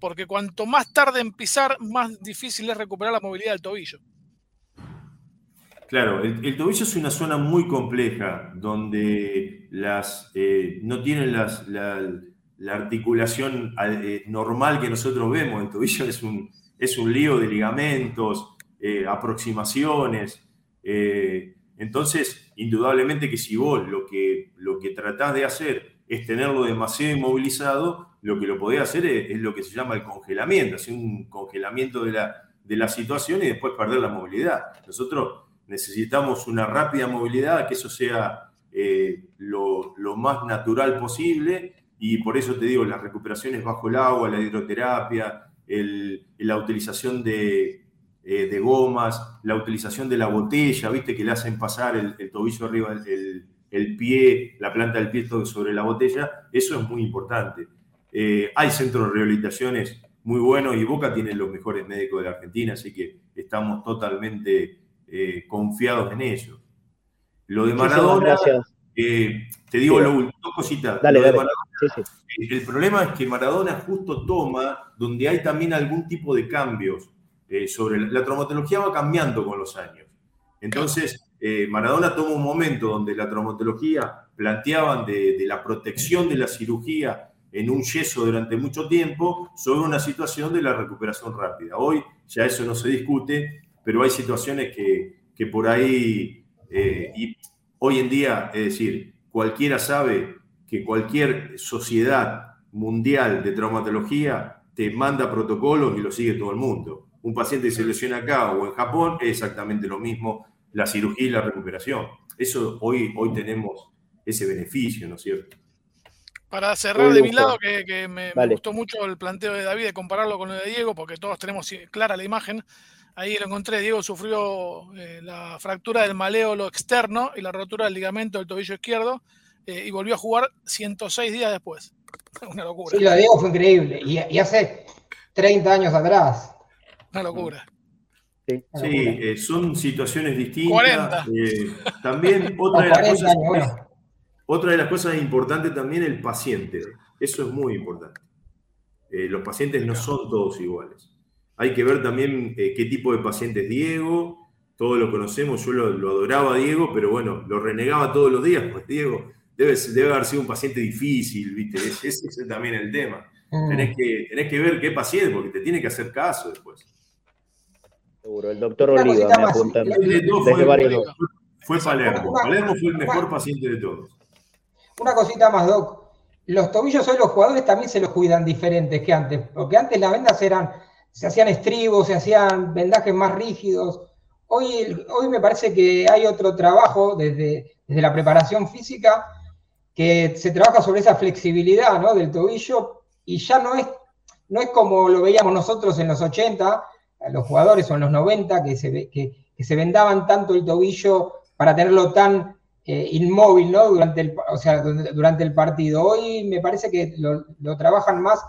Porque cuanto más tarde en pisar, más difícil es recuperar la movilidad del tobillo. Claro, el, tobillo es una zona muy compleja donde las, eh, no tienen la, articulación eh, normal que nosotros vemos. El tobillo es un, es un lío de ligamentos, eh, aproximaciones. entonces, indudablemente que si vos lo que, lo que tratás de hacer es tenerlo demasiado inmovilizado, lo que lo podés hacer es, lo que se llama el congelamiento, hacer un congelamiento de la, de la situación y después perder la movilidad. Nosotros necesitamos una rápida movilidad, que eso sea eh, lo, más natural posible y por eso te digo, las recuperaciones bajo el agua, la hidroterapia, la utilización de, eh, de gomas, la utilización de la botella, viste que le hacen pasar el, tobillo arriba, el, el, pie, la planta del pie sobre la botella, eso es muy importante. Eh, hay centros de rehabilitaciones muy buenos y Boca tiene los mejores médicos de la Argentina, así que estamos totalmente eh, confiados en ello. Lo de Maradona, eh, te digo lo último, dos cositas. Dale, dale. El problema es que Maradona justo toma donde hay también algún tipo de cambios sobre la, traumatología va cambiando con los años. Entonces, Maradona toma un momento donde la traumatología planteaban de, de la protección de la cirugía en un yeso durante mucho tiempo sobre una situación de la recuperación rápida. Hoy ya eso no se discute, pero hay situaciones que, por ahí, eh, y hoy en día, es decir, cualquiera sabe que cualquier sociedad mundial de traumatología te manda protocolos y lo sigue todo el mundo. Un paciente que se lesiona acá o en Japón es exactamente lo mismo, la cirugía y la recuperación. Eso hoy, hoy tenemos ese beneficio, ¿no es cierto? Para cerrar de mi lado, que, me, gustó mucho el planteo de David de compararlo con lo de Diego, porque todos tenemos clara la imagen. Ahí lo encontré, Diego sufrió eh, la fractura del maléolo externo y la rotura del ligamento del tobillo izquierdo eh, y volvió a jugar 106 días después. Una locura. Sí, lo de Diego fue increíble. Y, hace 30 años atrás. Una locura. Sí, eh, son situaciones distintas. 40. también otra de las cosas. Otra de las cosas importantes también el paciente. Eso es muy importante. Eh, los pacientes no son todos iguales. Hay que ver también eh, qué tipo de paciente es Diego. Todos lo conocemos, yo lo, adoraba a Diego, pero bueno, lo renegaba todos los días, pues Diego debe, debe haber sido un paciente difícil, ¿viste? Ese es, también el tema. Mm. Tenés, que, tenés que ver qué paciente, porque te tiene que hacer caso después. Seguro, el doctor Oliva me apunta. Fue, fue Palermo. Palermo fue el mejor paciente de todos. Una cosita más, Doc. Los tobillos hoy los jugadores también se los cuidan diferentes que antes, porque antes las vendas eran, se hacían estribos, se hacían vendajes más rígidos. Hoy, hoy me parece que hay otro trabajo desde, desde la preparación física que se trabaja sobre esa flexibilidad ¿no? del tobillo y ya no es, no es como lo veíamos nosotros en los 80, los jugadores o en los 90, que se, que, que se vendaban tanto el tobillo para tenerlo tan eh, inmóvil, ¿no? Durante el, o sea, durante el partido. Hoy me parece que lo, trabajan más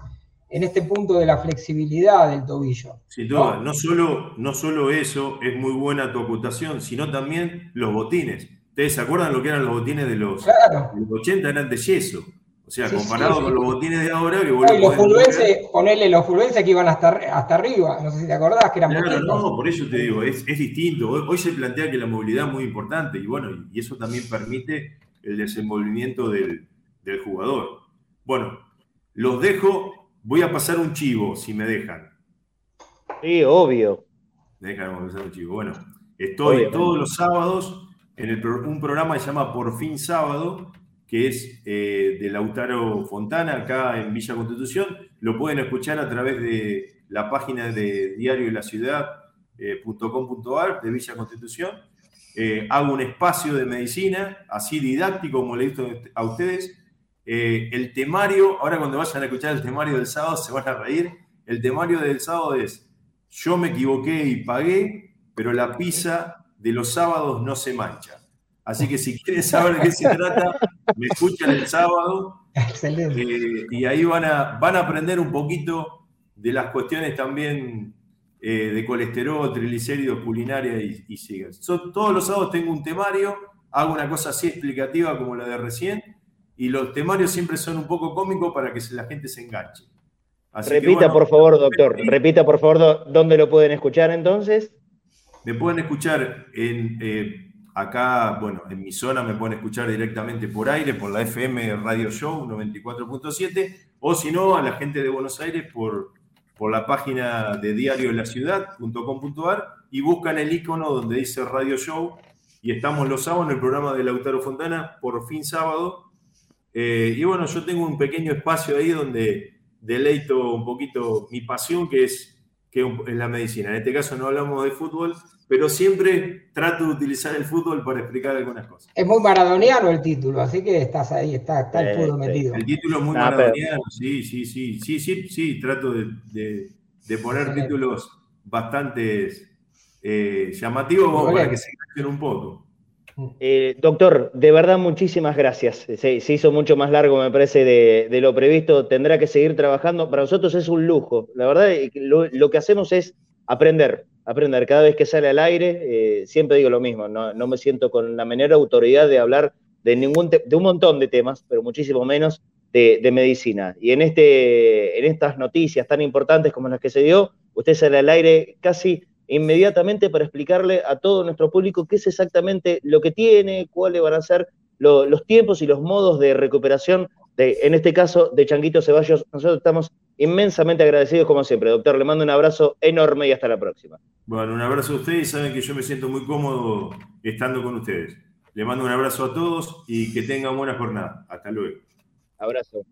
en este punto de la flexibilidad del tobillo. Sin duda, ¿no? solo, no solo eso, es muy buena tu ocultación, sino también los botines. ¿Ustedes se acuerdan lo que eran los botines de los, de los 80? Eran de yeso. O sea, comparado con los botines de ahora, que vos los fulvenses, ponele los fulvenses que iban hasta, hasta arriba, no sé si te acordás que eran Claro, no, por eso te digo, es, distinto. Hoy, se plantea que la movilidad es muy importante y bueno, y eso también permite el desenvolvimiento del, jugador. Bueno, los dejo, voy a pasar un chivo, si me dejan. Sí, obvio. Déjame pasar un chivo. Bueno, estoy todos los sábados en un programa que se llama Por fin Sábado, que es eh, de Lautaro Fontana, acá en Villa Constitución. Lo pueden escuchar a través de la página de diario de la ciudad.com.ar eh, de Villa Constitución. Eh, hago un espacio de medicina, así didáctico como le he visto a ustedes. El temario, ahora cuando vayan a escuchar el temario del sábado se van a reír. El temario del sábado es, yo me equivoqué y pagué, pero la pizza de los sábados no se mancha. Así que si quieren saber de qué se trata, me escuchan el sábado. Excelente. Eh, y ahí van a, van a aprender un poquito de las cuestiones también eh, de colesterol, triglicéridos, culinaria y, y sigas. todos los sábados tengo un temario, hago una cosa así explicativa como la de recién, y los temarios siempre son un poco cómicos para que la gente se enganche. repita, por favor, doctor, repita, por favor, dónde lo pueden escuchar entonces. Me pueden escuchar en eh, Acá, bueno, en mi zona me pueden escuchar directamente por aire, por la FM Radio Show 94.7, o si no, a la gente de Buenos Aires por, por la página de diario de la ciudad.com.ar y buscan el icono donde dice Radio Show. Y estamos los sábados en el programa de Lautaro Fontana, por fin sábado. Eh, y bueno, yo tengo un pequeño espacio ahí donde deleito un poquito mi pasión, que es, que es la medicina. En este caso no hablamos de fútbol, pero siempre trato de utilizar el fútbol para explicar algunas cosas. Es muy maradoniano el título, así que estás ahí, está, el fútbol metido. El título es muy maradoniano, sí, sí, sí, sí, sí, sí, trato de, poner títulos bastante eh, llamativo para que se enganchen un poco. Eh, doctor, de verdad muchísimas gracias. Se, hizo mucho más largo, me parece, de, lo previsto. Tendrá que seguir trabajando. Para nosotros es un lujo. La verdad, lo, que hacemos es aprender, aprender. Cada vez que sale al aire, eh, siempre digo lo mismo. No, me siento con la menor autoridad de hablar de, ningún de un montón de temas, pero muchísimo menos de, medicina. Y en, este, en estas noticias tan importantes como las que se dio, usted sale al aire casi inmediatamente para explicarle a todo nuestro público qué es exactamente lo que tiene, cuáles van a ser los tiempos y los modos de recuperación, de, en este caso, de Changuito Ceballos. Nosotros estamos inmensamente agradecidos como siempre. Doctor, le mando un abrazo enorme y hasta la próxima. Bueno, un abrazo a ustedes saben que yo me siento muy cómodo estando con ustedes. Le mando un abrazo a todos y que tengan buena jornada. Hasta luego. Abrazo.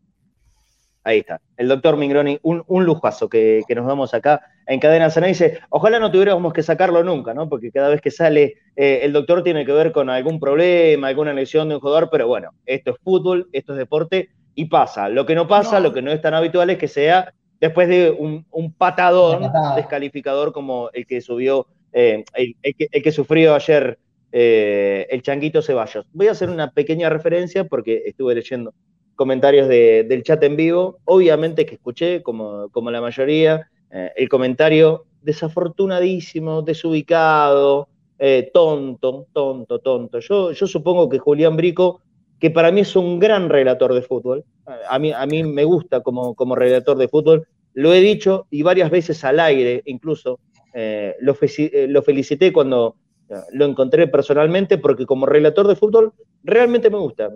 Ahí está. El doctor Mingroni, un, un lujazo que, nos damos acá en Cadena Sana. Dice, ojalá no tuviéramos que sacarlo nunca, ¿no? Porque cada vez que sale eh, el doctor tiene que ver con algún problema, alguna lesión de un jugador, pero bueno, esto es fútbol, esto es deporte y pasa. Lo que no pasa, lo que no es tan habitual es que sea después de un, un patadón descalificador como el que subió, eh, el, que, sufrió ayer eh, el Changuito Ceballos. Voy a hacer una pequeña referencia porque estuve leyendo comentarios del chat en vivo. Obviamente que escuché, como, como la mayoría, eh, el comentario desafortunadísimo, desubicado, eh, tonto, tonto, tonto. Yo, yo supongo que Julián Brico, que para mí es un gran relator de fútbol, a mí, a mí me gusta como, como relator de fútbol, lo he dicho y varias veces al aire, incluso eh, lo, lo felicité cuando lo encontré personalmente porque como relator de fútbol realmente me gusta.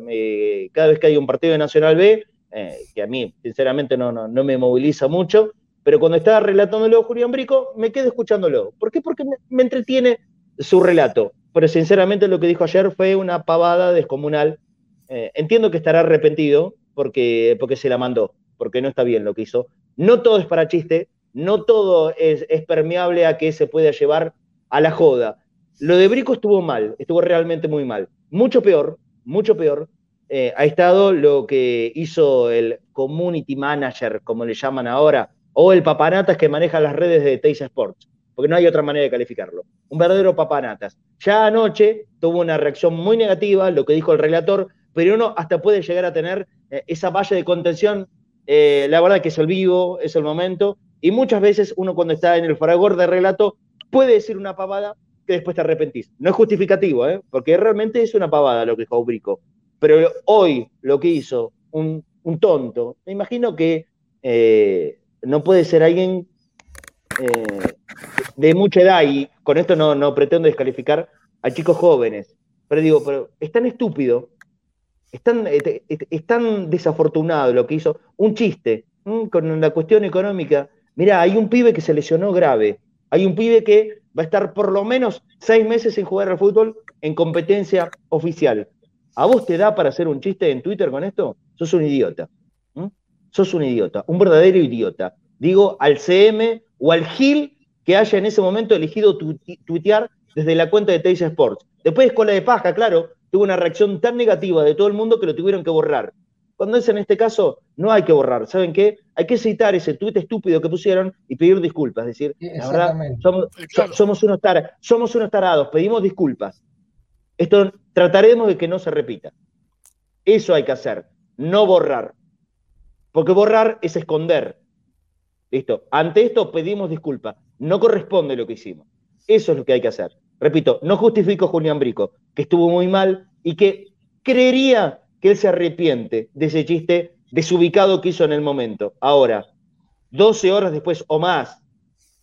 cada vez que hay un partido de Nacional B, eh, que a mí sinceramente no, no, me moviliza mucho, pero cuando estaba relatándolo Julián Brico, me quedo escuchándolo. ¿Por qué? Porque me, entretiene su relato. Pero sinceramente lo que dijo ayer fue una pavada descomunal. Eh, entiendo que estará arrepentido porque, porque se la mandó, porque no está bien lo que hizo. No todo es para chiste, no todo es, es permeable a que se pueda llevar a la joda. Lo de Brico estuvo mal, estuvo realmente muy mal. Mucho peor, mucho peor, eh, ha estado lo que hizo el community manager, como le llaman ahora, o el papanatas que maneja las redes de Teis Sports, porque no hay otra manera de calificarlo. Un verdadero papanatas. Ya anoche tuvo una reacción muy negativa, lo que dijo el relator, pero uno hasta puede llegar a tener eh, esa valla de contención. Eh, la verdad que es el vivo, es el momento, y muchas veces uno cuando está en el fragor de relato puede decir una pavada, que después te arrepentís. No es justificativo, ¿eh? porque realmente es una pavada lo que dijo Brico. Pero hoy lo que hizo un, tonto, me imagino que eh, no puede ser alguien eh, de mucha edad, y con esto no, no pretendo descalificar a chicos jóvenes, pero digo, pero es tan estúpido, es tan, tan desafortunado lo que hizo, un chiste con la cuestión económica. Mira, hay un pibe que se lesionó grave, hay un pibe que va a estar por lo menos seis meses sin jugar al fútbol en competencia oficial. ¿A vos te da para hacer un chiste en Twitter con esto? Sos un idiota. Sos un idiota, un verdadero idiota. Digo al CM o al Gil que haya en ese momento elegido tuitear desde la cuenta de Teis Sports. Después Escuela de Paja, claro, tuvo una reacción tan negativa de todo el mundo que lo tuvieron que borrar. Cuando es en este caso, no hay que borrar. ¿Saben qué? Hay que citar ese tuit estúpido que pusieron y pedir disculpas. Es decir, la verdad, somos, unos somos unos tarados, pedimos disculpas. Esto trataremos de que no se repita. Eso hay que hacer, no borrar. Porque borrar es esconder. ¿Listo? Ante esto pedimos disculpas. No corresponde lo que hicimos. Eso es lo que hay que hacer. Repito, no justifico a Julián Brico, que estuvo muy mal y que creería que él se arrepiente de ese chiste desubicado que hizo en el momento. Ahora, 12 horas después o más,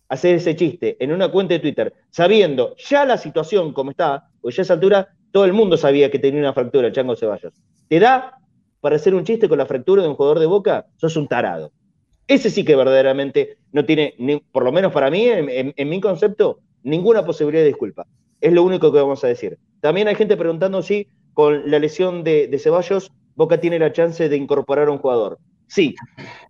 hacer ese chiste en una cuenta de Twitter, sabiendo ya la situación como está, pues ya a esa altura todo el mundo sabía que tenía una fractura el Chango Ceballos. ¿Te da para hacer un chiste con la fractura de un jugador de boca? Sos un tarado. Ese sí que verdaderamente no tiene, por lo menos para mí, en, mi concepto, ninguna posibilidad de disculpa. Es lo único que vamos a decir. También hay gente preguntando si con la lesión de, Ceballos, Boca tiene la chance de incorporar a un jugador. Sí,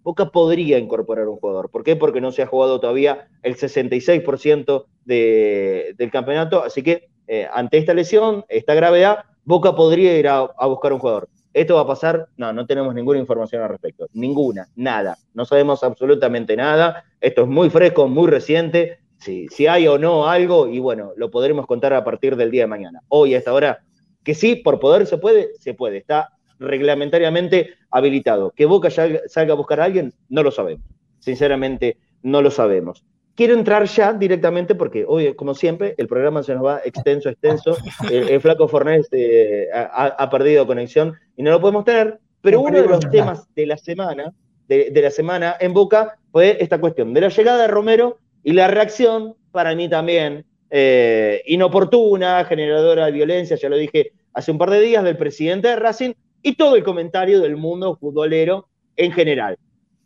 Boca podría incorporar un jugador. ¿Por qué? Porque no se ha jugado todavía el 66% del campeonato. Así que eh, ante esta lesión, esta gravedad, Boca podría ir a, buscar un jugador. ¿Esto va a pasar? No, no tenemos ninguna información al respecto. Ninguna, nada. No sabemos absolutamente nada. Esto es muy fresco, muy reciente. si, si hay o no algo, y bueno, lo podremos contar a partir del día de mañana. Hoy, a esta hora, que sí, por poder se puede, se puede, está reglamentariamente habilitado. Que Boca salga a buscar a alguien, no lo sabemos. Sinceramente, no lo sabemos. Quiero entrar ya directamente porque hoy, como siempre, el programa se nos va extenso, extenso. El, flaco Fornés eh, ha, perdido conexión y no lo podemos tener. Pero uno de los temas de la semana, de, la semana en Boca, fue esta cuestión de la llegada de Romero y la reacción, para mí también, eh, inoportuna, generadora de violencia, ya lo dije hace un par de días, del presidente de Racing y todo el comentario del mundo futbolero en general.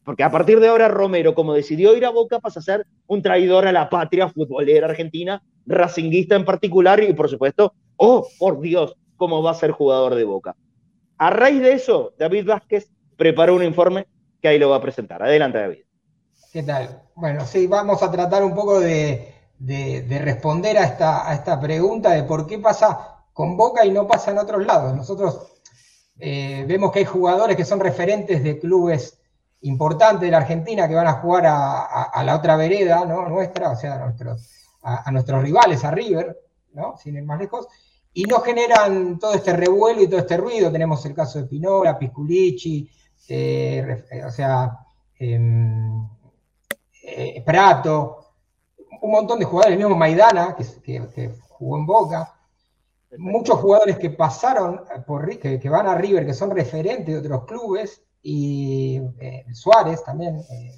Porque a partir de ahora Romero, como decidió ir a Boca, pasa a ser un traidor a la patria futbolera argentina, racinguista en particular y por supuesto, oh, por Dios, cómo va a ser jugador de Boca. A raíz de eso, David Vázquez preparó un informe que ahí lo va a presentar. Adelante, David. ¿Qué tal? Bueno, sí, vamos a tratar un poco de, responder a esta, a esta pregunta de por qué pasa con Boca y no pasa en otros lados. Nosotros eh, vemos que hay jugadores que son referentes de clubes importantes de la Argentina que van a jugar a, la otra vereda ¿no? nuestra, o sea, a nuestros, a, nuestros rivales, a River, ¿no? sin ir más lejos, y no generan todo este revuelo y todo este ruido. Tenemos el caso de Pinola, Pisculici, eh, o sea, em, eh, Prato, un montón de jugadores, el mismo Maidana, que jugó en Boca muchos jugadores que pasaron por que, que, van a River, que son referentes de otros clubes, y eh, Suárez también, eh,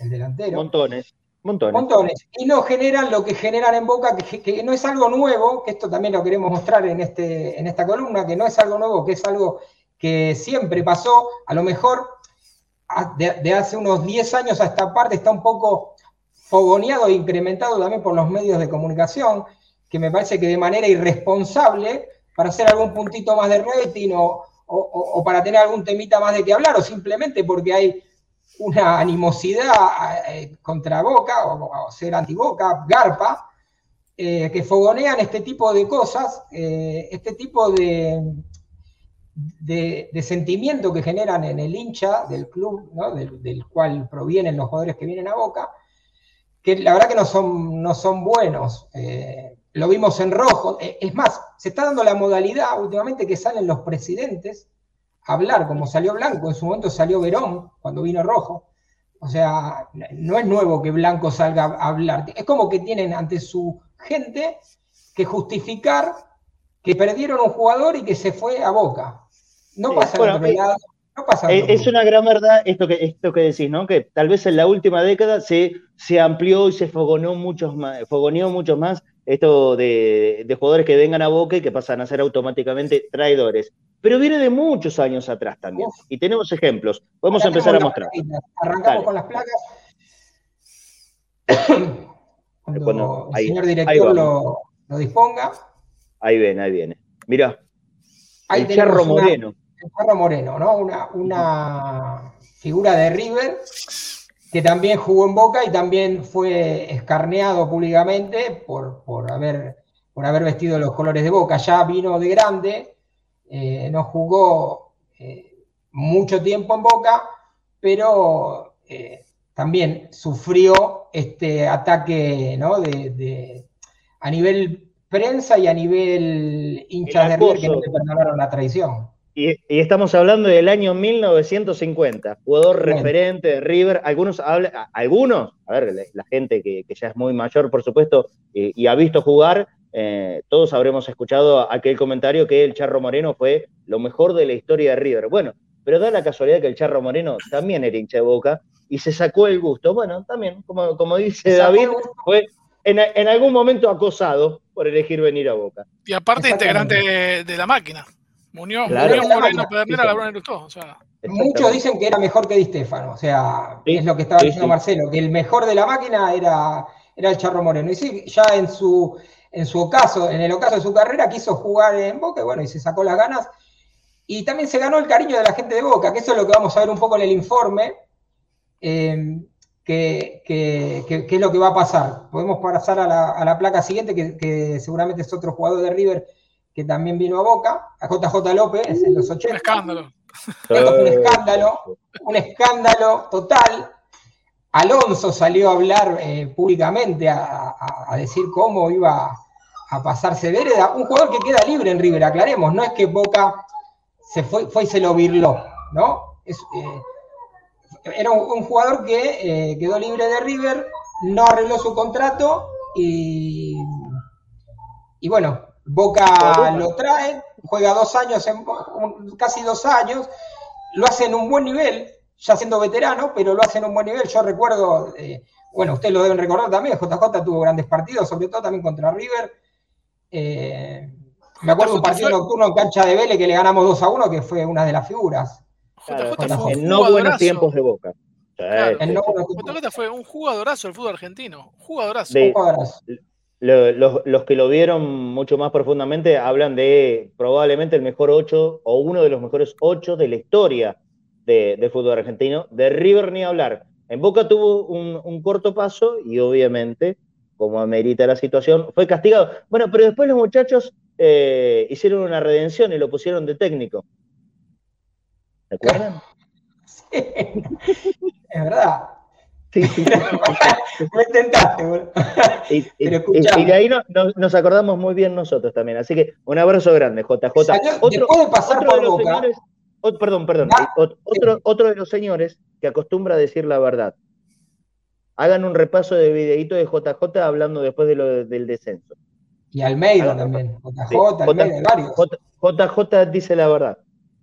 el delantero. Montones. Montones. Montones. Y no generan lo que generan en Boca, que, no es algo nuevo, que esto también lo queremos mostrar en, este, en esta columna, que no es algo nuevo, que es algo que siempre pasó, a lo mejor de, de hace unos 10 años a esta parte está un poco fogoneado e incrementado también por los medios de comunicación que me parece que de manera irresponsable, para hacer algún puntito más de rating o, para tener algún temita más de qué hablar, o simplemente porque hay una animosidad eh, contra Boca o, ser anti-Boca, Garpa, eh, que fogonean este tipo de cosas, eh, este tipo de, de, sentimiento que generan en el hincha del club, del, cual provienen los jugadores que vienen a Boca, que la verdad que no son, no son buenos lo vimos en rojo. Eh, es más, se está dando la modalidad últimamente que salen los presidentes a hablar, como salió Blanco, en su momento salió Verón cuando vino rojo. O sea, no es nuevo que Blanco salga a hablar. Es como que tienen ante su gente que justificar que perdieron un jugador y que se fue a boca. No pasa nada. Eh, es una gran verdad esto que, esto que decís, ¿no? Que tal vez en la última década se, se amplió y se fogoneó mucho más, fogoneó mucho más esto de, jugadores que vengan a Boca y que pasan a ser automáticamente traidores. Pero viene de muchos años atrás también. Y tenemos ejemplos. Podemos empezar a mostrar. Arrancamos con las placas. Cuando, el señor director lo, disponga. Ahí viene, ahí viene. Mirá. el Charro Moreno. El Charro Moreno, ¿no? Una, una figura de River que también jugó en Boca y también fue escarneado públicamente por, por, haber, por haber vestido los colores de Boca. Ya vino de grande, eh, no jugó eh, mucho tiempo en Boca, pero eh, también sufrió este ataque ¿no? de, a nivel prensa y a nivel hinchas de River que no le perdonaron la traición. Y, estamos hablando del año 1950, jugador referente de River. Algunos, algunos a ver, la, gente que, ya es muy mayor, por supuesto, y, ha visto jugar, eh, todos habremos escuchado aquel comentario que el Charro Moreno fue lo mejor de la historia de River. Bueno, pero da la casualidad que el Charro Moreno también era hincha de boca y se sacó el gusto. Bueno, también, como, como dice David, fue en, algún momento acosado por elegir venir a boca. Y aparte, integrante de la máquina. Muñoz, Moreno, Muchos dicen que era mejor que Di Stefano, o sea, es lo que estaba diciendo Marcelo, que el mejor de la máquina era, era el Charro Moreno. Y sí, ya en su, en su ocaso, en el ocaso de su carrera, quiso jugar en Boca, y bueno, y se sacó las ganas. Y también se ganó el cariño de la gente de Boca, que eso es lo que vamos a ver un poco en el informe, eh, que, es lo que va a pasar. Podemos pasar a la, a la placa siguiente, que, que seguramente es otro jugador de River que también vino a Boca, a JJ López en los 80. Un escándalo. un escándalo, un escándalo total. Alonso salió a hablar eh, públicamente a, decir cómo iba a pasarse Vereda, un jugador que queda libre en River, aclaremos, no es que Boca se fue, fue y se lo virló, ¿no? Eh, era un, jugador que eh, quedó libre de River, no arregló su contrato y, y bueno, Boca lo trae, juega dos años, casi dos años, lo hace en un buen nivel, ya siendo veterano, pero lo hace en un buen nivel. Yo recuerdo, eh, bueno, ustedes lo deben recordar también, JJ tuvo grandes partidos, sobre todo también contra River. Eh, me acuerdo de un partido nocturno en cancha de Vélez que le ganamos 2 a 1, que fue una de las figuras. en no buenos tiempos de Boca. JJ fue un jugadorazo del fútbol argentino. Jugadorazo. Los, que lo vieron mucho más profundamente hablan de probablemente el mejor 8 o uno de los mejores 8 de la historia de, fútbol argentino. De River ni hablar. En Boca tuvo un, corto paso y obviamente, como amerita la situación, fue castigado. Bueno, pero después los muchachos eh, hicieron una redención y lo pusieron de técnico. ¿Se acuerdan? Sí. es verdad. Sí, sí. Lo intentaste, boludo. Y, de ahí nos acordamos muy bien nosotros también. Así que un abrazo grande, JJ. Otro, pasar por Boca, perdón, perdón. Otro, otro de los señores que acostumbra a decir la verdad. Hagan un repaso de videíto de JJ hablando después de lo, del descenso. Y Almeida también. JJ, Almeida, varios. JJ dice la verdad.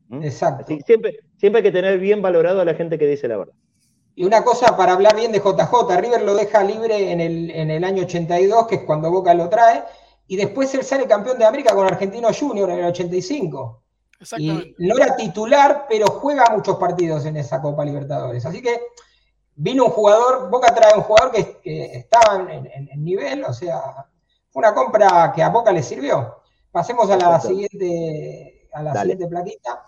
¿Mm? Exacto. siempre, siempre hay que tener bien valorado a la gente que dice la verdad. Y una cosa para hablar bien de JJ, River lo deja libre en el, en el año 82, que es cuando Boca lo trae, y después él sale campeón de América con Argentino Junior en el 85. Y no era titular, pero juega muchos partidos en esa Copa Libertadores. Así que vino un jugador, Boca trae un jugador que, estaba en, nivel, o sea, fue una compra que a Boca le sirvió. Pasemos a la siguiente, a la siguiente plaquita.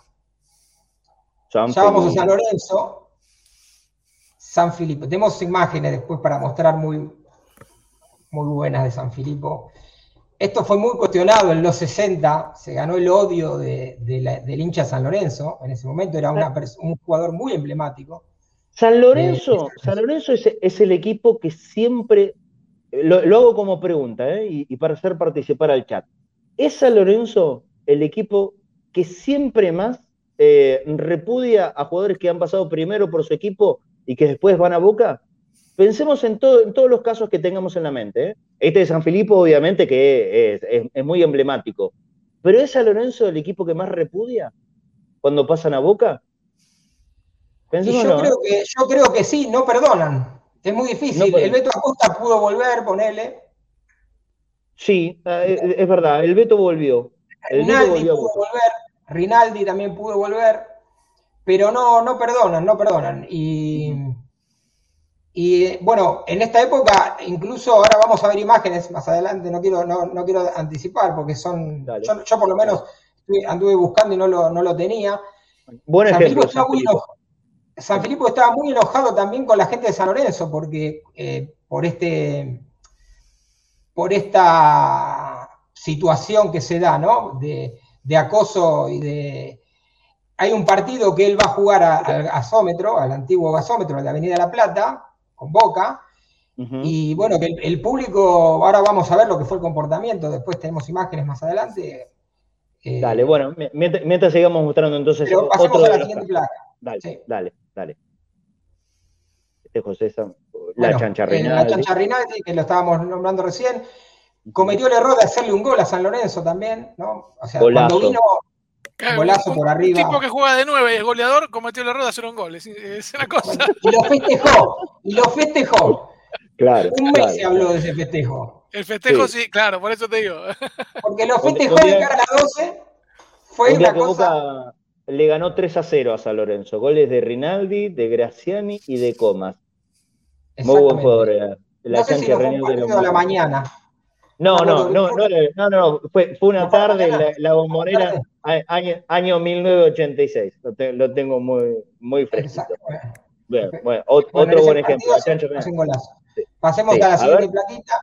ya vamos a San Lorenzo. San Filipo. Tenemos imágenes después para mostrar muy, muy buenas de San Filipo. Esto fue muy cuestionado en los 60, se ganó el odio del hincha San Lorenzo, en ese momento era un jugador muy emblemático. San Lorenzo, eh, San Lorenzo es, el equipo que siempre, lo, hago como pregunta ¿eh? y, para hacer participar al chat, ¿es San Lorenzo el equipo que siempre más eh, repudia a jugadores que han pasado primero por su equipo y que después van a Boca? Pensemos en, todo, en todos los casos que tengamos en la mente. ¿eh? Este de San Filipo, obviamente, que es, muy emblemático. Pero ¿es San Lorenzo el equipo que más repudia cuando pasan a Boca? yo, creo que, yo creo que sí, no perdonan. Es muy difícil. el Beto Acosta pudo volver, ponele. Sí, eh, es verdad, el Beto volvió. Rinaldi pudo volver, Rinaldi también pudo volver, pero no, no perdonan, no perdonan. Y y bueno, en esta época, incluso ahora vamos a ver imágenes más adelante, no quiero, no, quiero anticipar porque son, yo, por lo menos anduve buscando y no lo, no lo tenía. Buen San ejemplo. San Filipo, estaba muy enojado también con la gente de San Lorenzo porque eh, por este por esta situación que se da, ¿no? De, acoso y de... Hay un partido que él va a jugar al gasómetro, al antiguo gasómetro de Avenida La Plata, con Boca. Y bueno, que el, público, ahora vamos a ver lo que fue el comportamiento, después tenemos imágenes más adelante. Eh, dale, bueno, mientras, sigamos mostrando entonces. Pero pasemos a la siguiente placa. Dale, dale, dale. Este José la bueno, eh, La chancha Rinaldi, que lo estábamos nombrando recién, cometió el error de hacerle un gol a San Lorenzo también, ¿no? O sea, cuando vino, Golazo por arriba. Un tipo que juega de nueve y es goleador cometió el error de hacer un gol. Es, una cosa. Y lo festejó. Y lo festejó. Claro. Un mes se habló de ese festejo. El festejo sí. claro, por eso te digo. Porque lo festejó de cara a las 12. Fue una cosa. le ganó 3 a 0 a San Lorenzo. Goles de Rinaldi, de Graciani y de Comas. Muy buen jugador. La no sé si de la mañana. No, no, no, no, no, fue, fue una tarde, la, la bombonera, año, año 1986, lo, lo, tengo muy, muy fresco. Bueno, bueno, otro buen ejemplo. Pasemos a la siguiente plaquita.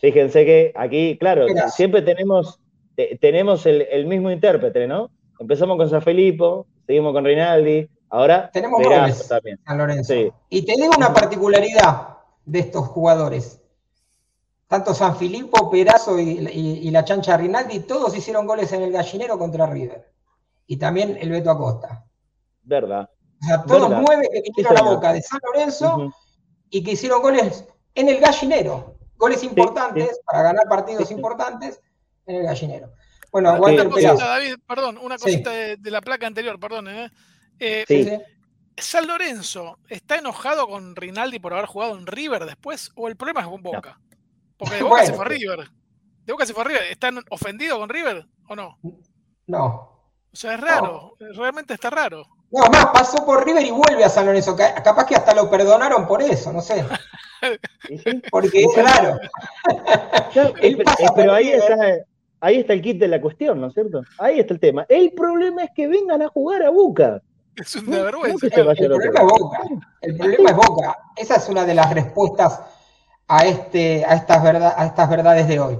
Fíjense que aquí, claro, siempre tenemos, tenemos el, el, mismo intérprete, ¿no? Empezamos con San Felipe, seguimos con Rinaldi, Ahora, Tenemos también. San Lorenzo. Y te digo una particularidad de estos jugadores. Tanto San Filippo, Perazo y, y- y la chancha Rinaldi, todos hicieron goles en el gallinero contra River. Y también el Beto Acosta. Verdad. O sea, todos Verdad. nueve que vinieron a la boca de San Lorenzo y que hicieron goles en el gallinero. Goles importantes para ganar partidos Sí, sí. importantes en el gallinero. Bueno, Una Walter cosita, Perazo. David, perdón, una Sí. cosita de, de la placa anterior, perdón. ¿eh? Eh, Sí. Sí, sí. ¿San Lorenzo está enojado con Rinaldi por haber jugado en River después? ¿O el problema es con Boca? Porque de Boca Bueno. se fue a River. De Boca se fue a River. ¿Están ofendidos con River o no? No. O sea, es raro. Realmente está raro. No, más, pasó por River y vuelve a San Lorenzo. Ca- Capaz que hasta lo perdonaron por eso, no sé. Porque es raro. Claro, eh, eh, pero ahí está, ahí está el kit de la cuestión, ¿no es cierto? Ahí está el tema. El problema es que vengan a jugar a Boca. Es una vergüenza. El problema es. Boca. El problema es Boca. Esa es una de las respuestas a, este, a, estas, verdad, a estas verdades de hoy.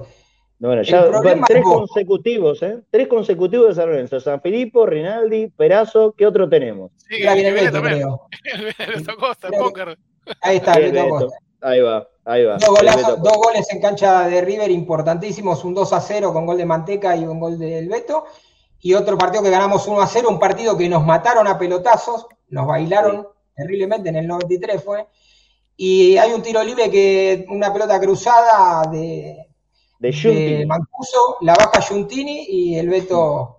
Bueno, ya van es tres consecutivos, ¿eh? Tres consecutivos de San Lorenzo. San Filippo, Rinaldi, Perazo, ¿qué otro tenemos? Sí, Beto, también. creo. El Beto Costa, el Creo- póker. Ahí está, Beto Beto. Costa. Ahí va, ahí va. Dos, Beto dos goles en cancha de River importantísimos, un 2 a 0 con gol de Manteca y un gol del Beto. Y otro partido que ganamos 1 a 0, un partido que nos mataron a pelotazos, nos bailaron terriblemente en el 93 fue. Y hay un tiro libre que, una pelota cruzada de, De de. Mancuso, la baja Giuntini y el Beto.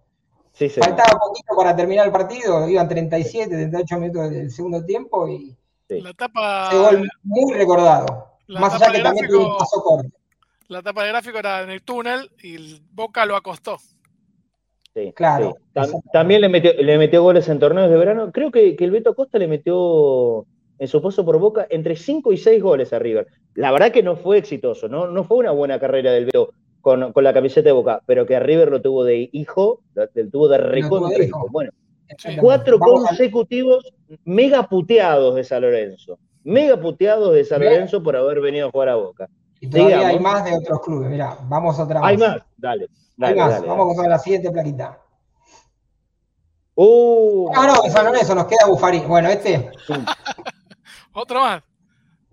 Sí. Faltaba poquito para terminar el partido, iban 37, 38 minutos del segundo tiempo y Sí. La tapa, ese gol muy recordado. la Más tapa allá que de también gráfico- tuvo un paso corto. la tapa de gráfico era en el túnel y el Boca lo acostó. Sí, Claro, también le metió, le metió goles en torneos de verano. Creo que, que el Beto Costa le metió en su paso por Boca entre 5 y 6 goles a River. La verdad que no fue exitoso, no, no fue una buena carrera del Beto con, con la camiseta de Boca, pero que a River lo tuvo de hijo, lo, lo tuvo de recontra hijo. Bueno, cuatro Vamos consecutivos mega puteados de San Lorenzo. Mega puteados de San. Lorenzo por haber venido a jugar a Boca. Y todavía digamos. hay más de otros clubes. Mirá, vamos otra vez. Hay más, dale. Hay dale, más. dale, vamos dale. a la siguiente plaquita. Uh, Ah, no, de San Lorenzo nos queda Bufarín. Bueno, este. Otro más.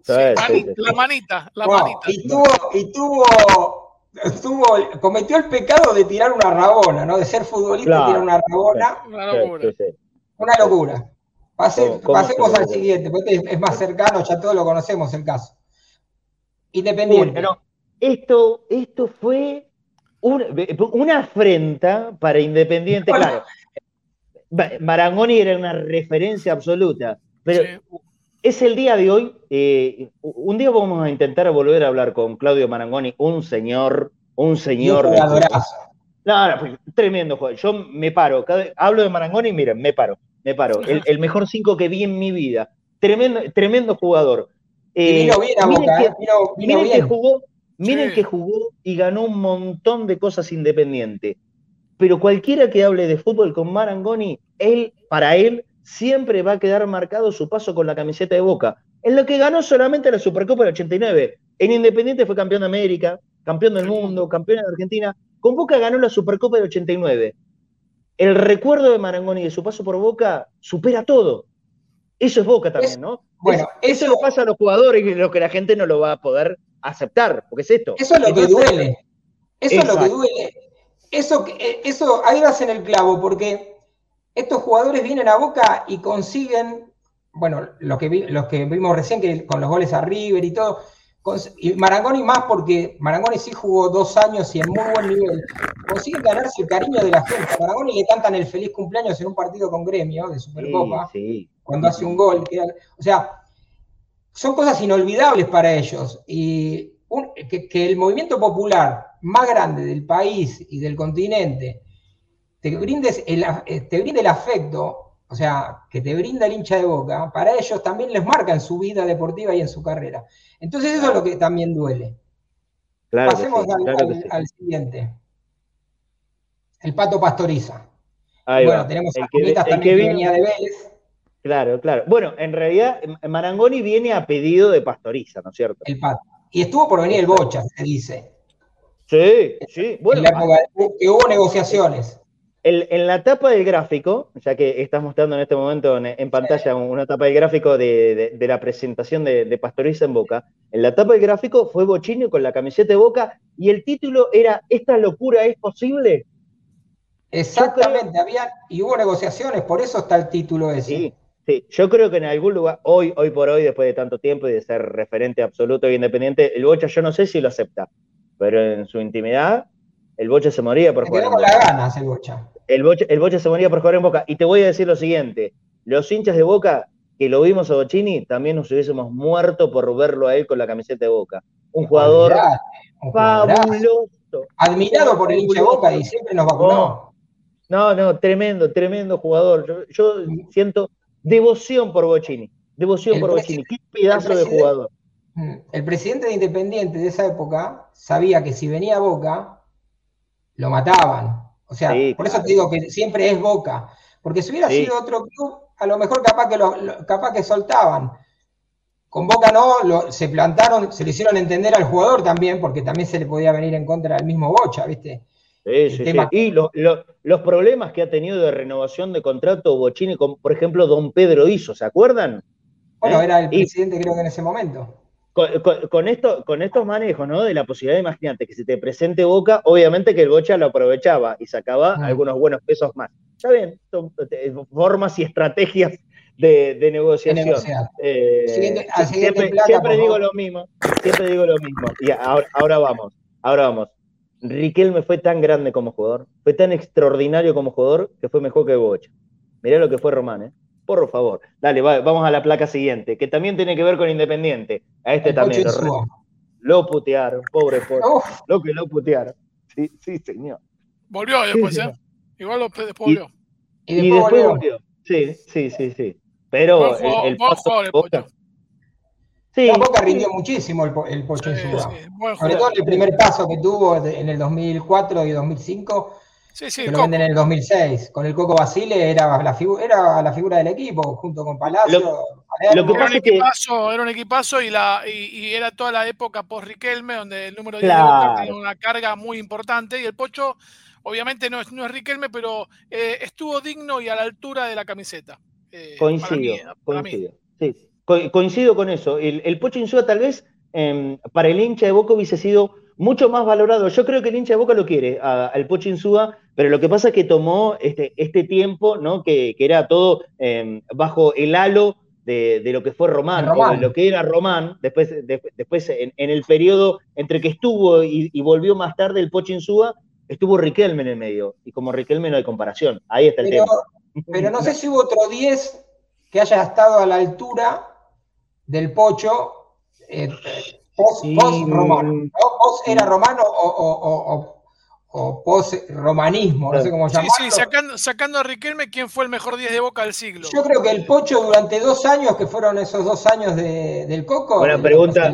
Sí, Sí, sí, mani- sí, sí. La manita, la Wow, manita. Y tuvo, y tuvo, tuvo, cometió el pecado de tirar una rabona, ¿no? De ser futbolista Claro. y tirar una rabona. Una locura. sí, sí. Una locura. Pase- ¿Cómo- cómo pasemos se al siguiente, porque este es más cercano, ya todos lo conocemos el caso. Independiente. Bueno, esto, esto fue un- una afrenta para Independiente, Bueno. claro. Marangoni era una referencia absoluta, pero Sí. Es el día de hoy. eh, un día vamos a intentar volver a hablar con Claudio Marangoni, un señor, un Y un señor. de- jugadorazo. No, no, pues, tremendo jugador. Yo me paro, cada- hablo de Marangoni, miren, me paro, me paro. El, el mejor cinco que vi en mi vida. Tremendo, tremendo jugador. Y Eh, vino bien a miren Boca, que- ¿eh? Vino, vino Miren que bien. jugó, miren Sí. que jugó y ganó un montón de cosas independiente. Pero cualquiera que hable de fútbol con Marangoni, él, para él, siempre va a quedar marcado su paso con la camiseta de Boca. En lo que ganó solamente la Supercopa del 89. En Independiente fue campeón de América, campeón del mundo, campeón de Argentina. Con Boca ganó la Supercopa del 89. El recuerdo de Marangoni de su paso por Boca supera todo. Eso es Boca también, ¿no? bueno, Es- eso eso- le pasa a los jugadores y lo que la gente no lo va a poder aceptar, porque es esto. Eso es lo que duele. Eso es lo que duele. Eso, que- eh, eso, ahí vas en el clavo, porque estos jugadores vienen a Boca y consiguen, bueno, los que, vi- los que vimos recién, que con los goles a River y todo, y Marangoni más porque Marangoni sí jugó dos años y en muy buen nivel, consiguen ganarse el cariño de la gente. A Marangoni le cantan el feliz cumpleaños en un partido con gremio de Supercopa Sí, sí. cuando hace un gol. o sea, son cosas inolvidables para ellos. Y un- que, que el movimiento popular más grande del país y del continente te, brindes el, eh, te brinde el afecto, o sea, que te brinda el hincha de boca, para ellos también les marca en su vida deportiva y en su carrera. Entonces eso es lo que también duele. Claro Pasemos sí, al, claro que al- sí. al siguiente. El pato pastoriza. Ahí bueno, va. tenemos El a que- el también que venía de Vélez. Claro, claro. Bueno, en realidad Marangoni viene a pedido de Pastoriza, ¿no es cierto? El pato. Y estuvo por venir el Bocha, se dice. Sí, sí. Bueno, en la época que hubo negociaciones. En la tapa del gráfico, ya que estás mostrando en este momento en, pantalla una tapa del gráfico de, la presentación de, Pastoriza en Boca, en la tapa del gráfico fue Bochini con la camiseta de Boca y el título era ¿Esta locura es posible? Exactamente, había, y hubo negociaciones, por eso está el título ese. Sí, sí, yo creo que en algún lugar, hoy, hoy por hoy, después de tanto tiempo y de ser referente absoluto e independiente, el Bocha yo no sé si lo acepta, pero en su intimidad el Bocha se moría por jugar. con las ganas el Bocha. El Bocha. se moría por jugar en Boca. Y te voy a decir lo siguiente: los hinchas de Boca que lo vimos a Bochini, también nos hubiésemos muerto por verlo a él con la camiseta de Boca. Un jugador fabuloso. Admirado por el hincha de Boca y siempre nos vacunó. No, no, tremendo, tremendo jugador. Yo, siento devoción por Bochini. Devoción por Bochini. Qué pedazo de jugador. Mm, el presidente de Independiente de esa época sabía que si venía a Boca, lo mataban. O sea, por eso te digo que siempre es Boca. Porque si hubiera sido otro club, a lo mejor capaz que, lo, capaz que soltaban. Con Boca no, se plantaron, se le hicieron entender al jugador también, porque también se le podía venir en contra del mismo Bocha, ¿viste? Sí, sí, Y los problemas que ha tenido de renovación de contrato Bochini con, por ejemplo, Don Pedro Hizo, ¿se acuerdan? Bueno, ¿Eh? era el presidente creo que en ese momento con, esto, con estos manejos, ¿no? De la posibilidad, imagínate, que se te presente Boca, obviamente que el Bocha lo aprovechaba y sacaba ah. algunos buenos pesos más. Está bien, son eh, formas y estrategias de, negociación. Eh, siempre, digo lo mismo, siempre digo lo mismo. Y ahora, ahora vamos, ahora vamos. Riquelme fue tan grande como jugador, fue tan extraordinario como jugador, que fue mejor que Bocha. Mirá lo que fue Román, ¿eh? Por favor. Dale, vamos a la placa siguiente, que también tiene que ver con Independiente. A este también. Lo, putearon, pobre por Lo que lo putearon. Sí, sí, señor. Volvió después, ¿eh? Igual después volvió. Y, después, volvió. Sí, sí, sí, sí. Pero el, paso el Boca, Sí, la Boca rindió muchísimo el, el Pocho sí, Sobre todo el primer paso que tuvo en el 2004 y 2005 Sí, sí, que lo venden en el 2006. Con el Coco Basile era la, era la figura del equipo, junto con Palacio. Lo, que era, un equipazo, era un equipazo y, la, y, era toda la época post-Riquelme, donde el número 10 tenía una carga muy importante. Y el Pocho, obviamente, no es, no es Riquelme, pero eh, estuvo digno y a la altura de la camiseta. Eh, coincido, coincido. Sí, coincido con eso. El, el Pocho Insúa, tal vez, em, para el hincha de Boca hubiese sido mucho más valorado. Yo creo que el hincha de Boca lo quiere, al Pocho Insúa, pero lo que pasa es que tomó este, este tiempo, ¿no? Que, era todo em, bajo el halo de, lo que fue Román, O de lo que era Román, después, después en, el periodo entre que estuvo y, volvió más tarde el Pocho Insúa, estuvo Riquelme en el medio, y como Riquelme no hay comparación, ahí está el tema. Pero no sé si hubo otro 10 que haya estado a la altura del Pocho, eh, post, román. Post era romano o o post-romanismo, no sé cómo llamarlo. Sí, sí, sacando, a Riquelme, ¿quién fue el mejor 10 de Boca del siglo? Yo creo que el Pocho durante dos años, que fueron esos dos años del Coco... Buena pregunta,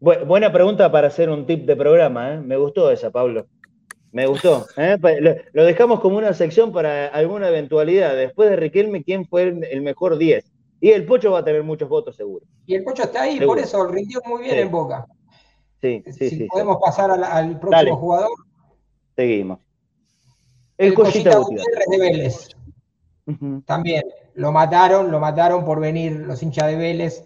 buena pregunta para hacer un tip de programa, ¿eh? me gustó esa, Pablo. Me gustó. ¿eh? Lo dejamos como una sección para alguna eventualidad. Después de Riquelme, ¿quién fue el mejor 10? Y el Pocho va a tener muchos votos, seguro. Y el Pocho está ahí, por eso rindió muy bien en Boca. Sí, sí, si podemos pasar al, próximo jugador. Seguimos. El, Cosita, Gutiérrez de Vélez. También lo mataron, lo mataron por venir los hinchas de Vélez.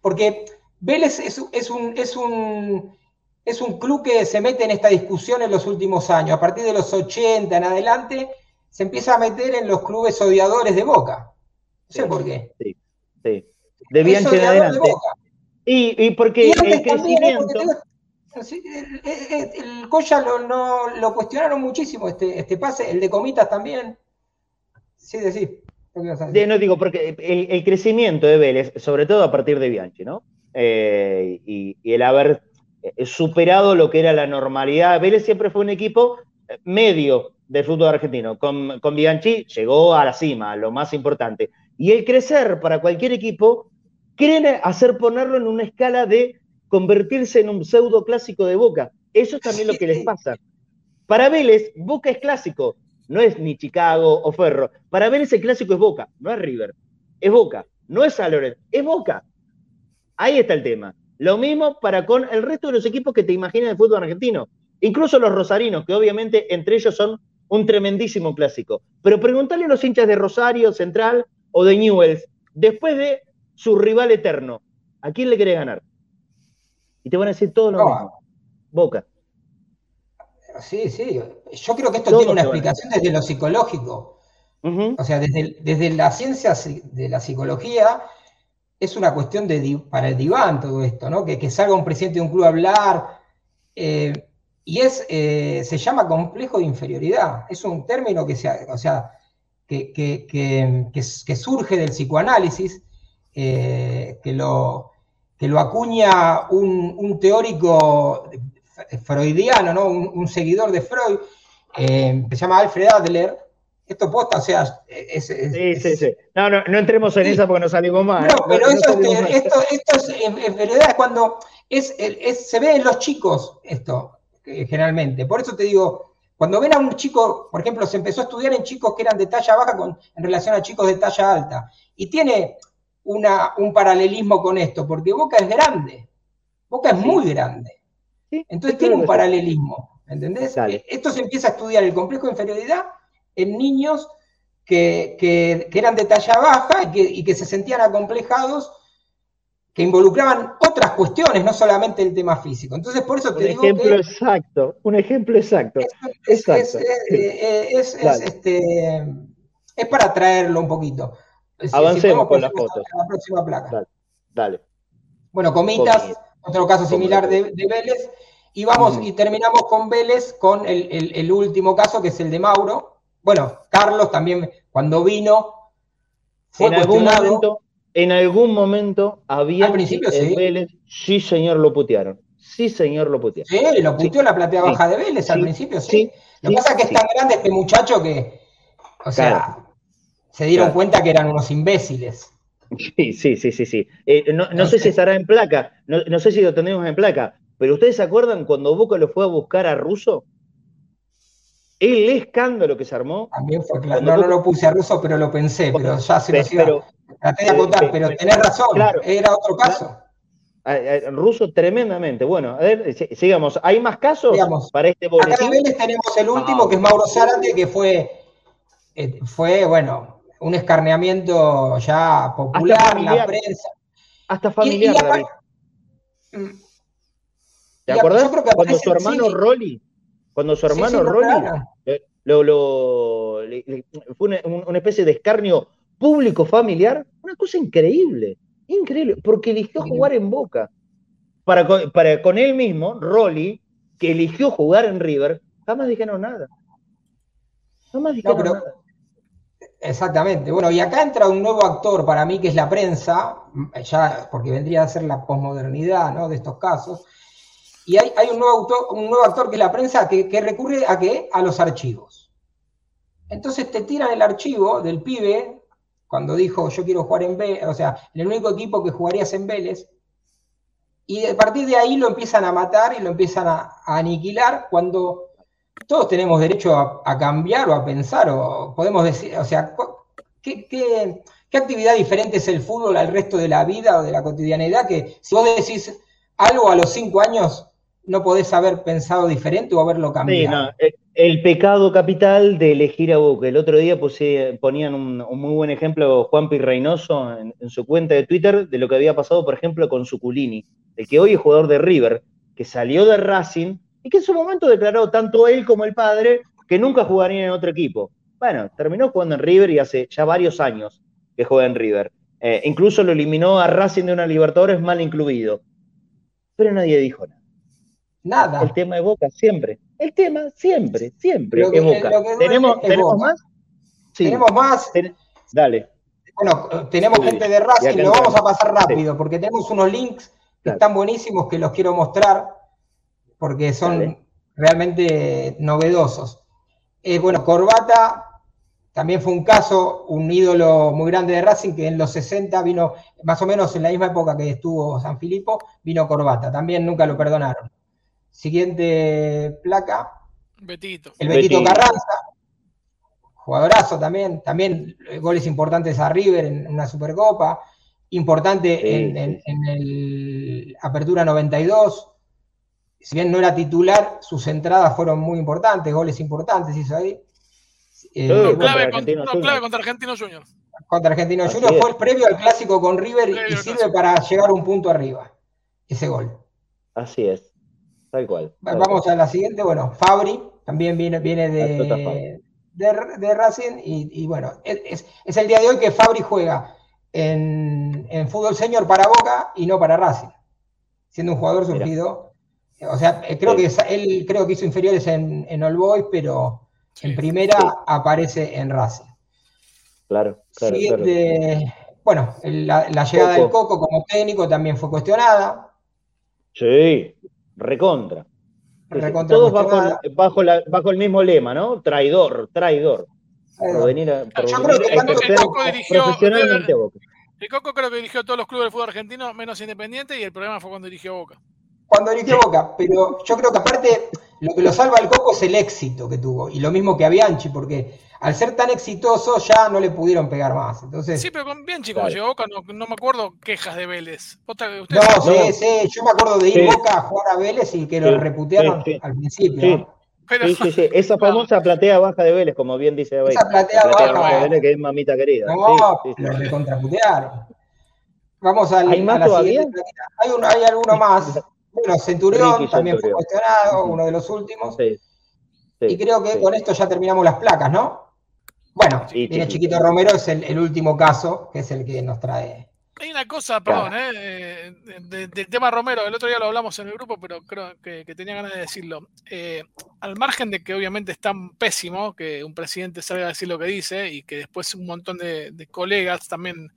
Porque Vélez es, un, es, un, es un club que se mete en esta discusión en los últimos años. A partir de los 80 en adelante, se empieza a meter en los clubes odiadores de Boca. No sé por qué. Sí, sí. De bien en adelante. Y, y, porque el crecimiento el, Coya lo, no, lo cuestionaron muchísimo, este, este pase, el de Comitas también. Sí, decir. No digo, porque el, crecimiento de Vélez, sobre todo a partir de Bianchi, ¿no? Eh, y, el haber eh, superado lo que era la normalidad. Vélez siempre fue un equipo eh, medio del fútbol argentino. Con, con Bianchi llegó a la cima, lo más importante. Y el crecer para cualquier equipo, quieren hacer ponerlo en una escala de convertirse en un pseudo clásico de Boca. Eso es también lo que les pasa. Para Vélez, Boca es clásico, no es ni Chicago o Ferro. Para Vélez el clásico es Boca, no es River. Es Boca, no es San es Boca. Ahí está el tema. Lo mismo para con el resto de los equipos que te imaginas del fútbol argentino. Incluso los rosarinos, que obviamente entre ellos son un tremendísimo clásico. Pero preguntarle a los hinchas de Rosario, Central o de Newells, después de su rival eterno, ¿a quién le quiere ganar? Y te van a decir todo lo mismo. Boca. Sí, sí. Yo creo que esto tiene una explicación desde lo psicológico. O sea, desde, desde la ciencia de la psicología es una cuestión de, para el diván todo esto, ¿no? Que, salga un presidente de un club a hablar. Eh, y es, eh, se llama complejo de inferioridad. Es un término que, se, o sea, que, que, surge del psicoanálisis, eh, que, lo, que lo acuña un, teórico freudiano, ¿no? un, seguidor de Freud, que se llama Alfred Adler, esto posta, o sea, es, sí, sí, sí. No, no, no entremos en esa porque nos salimos mal. No, pero eso, esto, esto es, en, realidad es cuando es, se ve en los chicos esto, generalmente. Por eso te digo, cuando ven a un chico, por ejemplo, se empezó a estudiar en chicos que eran de talla baja con, en relación a chicos de talla alta. Y tiene una, un paralelismo con esto, porque Boca es grande. Boca es muy grande. Entonces tiene un paralelismo. ¿Entendés? Esto se empieza a estudiar el complejo de inferioridad en niños que, eran de talla baja y que, se sentían acomplejados, que involucraban otras cuestiones, no solamente el tema físico. Entonces, por eso te un ejemplo exacto, un ejemplo exacto. Es, este, es para traerlo un poquito. Avancemos con las fotos. La próxima placa. Dale. Bueno, Comitas, otro caso similar de, Vélez. Y vamos y terminamos con Vélez, con el, último caso, que es el de Mauro, bueno, Carlos también cuando vino fue en algún momento, en algún momento había Al principio sí. Vélez, sí señor lo putearon. Sí, señor, lo putearon. Sí, lo puteó la platea baja de Vélez al principio, sí. Lo que pasa es que es tan grande este muchacho que, o sea, se dieron cuenta que eran unos imbéciles. Sí, sí, sí, sí, sí. Eh, no, sé si estará en placa, no, no, sé si lo tenemos en placa, pero ¿ustedes se acuerdan cuando Boca lo fue a buscar a Russo? El escándalo que se armó. También fue claro. No, no lo puse a ruso, pero lo pensé, pero ya se lo iba. Traté de acotar, pero, tenés razón, era otro caso. Ruso tremendamente. Bueno, a ver, sigamos. ¿Hay más casos para este boletín? Acá en Vélez tenemos el último, que es Mauro Zárate, que fue, eh, fue, bueno, un escarneamiento ya popular, la prensa. Hasta familiar, David. Mm. ¿Te acuerdas? Cuando su hermano Rolly cuando su hermano Rolly lo, fue una, especie de escarnio público familiar, una cosa increíble, increíble, porque eligió jugar en Boca. Para, para con él mismo, Rolly, que eligió jugar en River, jamás dijeron nada. Jamás dijeron nada. Exactamente. Bueno, y acá entra un nuevo actor para mí, que es la prensa, ya porque vendría a ser la posmodernidad ¿no? de estos casos, y hay, un, nuevo un, nuevo actor que es la prensa que, recurre a qué? A los archivos. Entonces te tiran el archivo del pibe cuando dijo yo quiero jugar en Vélez, o sea, el único equipo que jugarías en Vélez, y a partir de ahí lo empiezan a matar y lo empiezan a, aniquilar cuando todos tenemos derecho a, cambiar o a pensar, o podemos decir, o sea, ¿qué, qué, qué actividad diferente es el fútbol al resto de la vida o de la cotidianidad? Que si vos decís algo a los cinco años no podés haber pensado diferente o haberlo cambiado. el, pecado capital de elegir a Boca. El otro día ponían un, muy buen ejemplo Juan Pi Reynoso en, su cuenta de Twitter de lo que había pasado, por ejemplo, con Suculini, el que hoy es jugador de River, que salió de Racing y que en su momento declaró tanto él como el padre que nunca jugaría en otro equipo. Bueno, terminó jugando en River y hace ya varios años que juega en River. Eh, incluso lo eliminó a Racing de una Libertadores mal incluido. Pero nadie dijo nada. Nada. El tema de Boca, siempre. El tema, siempre, siempre es Boca. ¿Tenemos, ¿tenemos más? Sí. Tenemos más. dale. Bueno, tenemos gente de Racing, lo vamos a pasar rápido, porque tenemos unos links que están buenísimos que los quiero mostrar, porque son realmente novedosos. Eh, bueno, Corbata también fue un caso, un ídolo muy grande de Racing, que en los 60 vino, más o menos en la misma época que estuvo San Filipo, vino Corbata. También nunca lo perdonaron. Siguiente placa. Betito. El Betito, Carranza. Jugadorazo también. También goles importantes a River en una Supercopa. Importante en, el Apertura 92. Si bien no era titular, sus entradas fueron muy importantes, goles importantes hizo ahí. Eh, No, contra clave, Argentino contra, no, Juniors. clave contra Argentino Junior. contra Argentino Así es. fue el previo al clásico con River Previo y sirve clásico. para llegar un punto arriba. Ese gol. Así es. Tal cual. Tal Vamos cual. a la siguiente. Bueno, Fabri también viene, viene de, de, de Racing. Y, y bueno, es, es- el día de hoy que Fabri juega en, en fútbol senior para Boca y no para Racing. Siendo un jugador surgido. O sea, eh, creo Sí. que él creo que hizo inferiores en, en All Boys, pero Sí. en primera Sí. aparece en Racing. Claro, claro, claro. Siguiente, bueno, la, la llegada del. Coco como técnico también fue cuestionada. Sí, recontra. Todos bajo, bajo, la- bajo el mismo lema, ¿no? Traidor, traidor. Por venir a, por Yo venir creo que a tanto ejercer el Coco dirigió- profesionalmente a Boca. El Coco creo que dirigió a todos los clubes del fútbol argentino, menos Independiente, y el problema fue cuando dirigió Boca. Cuando dirigió Boca, pero yo creo que aparte lo que lo salva al Coco es el éxito que tuvo, y lo mismo que a Bianchi, porque al ser tan exitoso ya no le pudieron pegar más. Entonces, Sí, pero con bien chicos, Claro. llegó Boca, no, no me acuerdo quejas de Vélez. ¿Vos te- no, sí, sí, yo me acuerdo de ir Sí. Boca a jugar a Vélez y que lo Sí, reputearon sí, sí. al principio. Sí. ¿no? pero- Sí, sí, sí. Esa famosa platea baja de Vélez, como bien dice David. Esa platea La baja, de Vélez que es mamita querida. No, Sí, sí, sí. lo recontraputearon. Vamos al, ¿Hay más a la todavía? Hay, uno, hay alguno más. Bueno, Centurión Ricky también fue cuestionado, uno de los últimos. Sí, sí, y creo que sí. con esto ya terminamos las placas, ¿no? Bueno, Sí, viene sí, Chiquito sí. Romero, es el, el último caso, que es el que nos trae. Hay una cosa, perdón, eh, eh, de- del tema Romero, el otro día lo hablamos en el grupo, pero creo que, que tenía ganas de decirlo. Eh, al margen de que obviamente es tan pésimo que un presidente salga a decir lo que dice y que después un montón de, de colegas también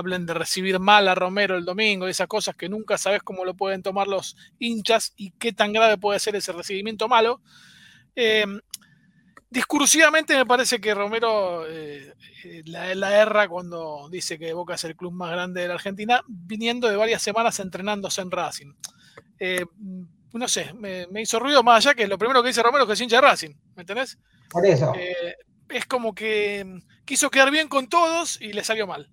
hablen de recibir mal a Romero el domingo esas cosas que nunca sabes cómo lo pueden tomar los hinchas y qué tan grave puede ser ese recibimiento malo. Eh, discursivamente me parece que Romero eh, eh, la, la erra cuando dice que Boca es el club más grande de la Argentina, viniendo de varias semanas entrenándose en Racing. Eh, no sé, me, me hizo ruido más allá que lo primero que dice Romero que es hincha de Racing, ¿me entendés? Por eso. Eh, es como que quiso quedar bien con todos y le salió mal.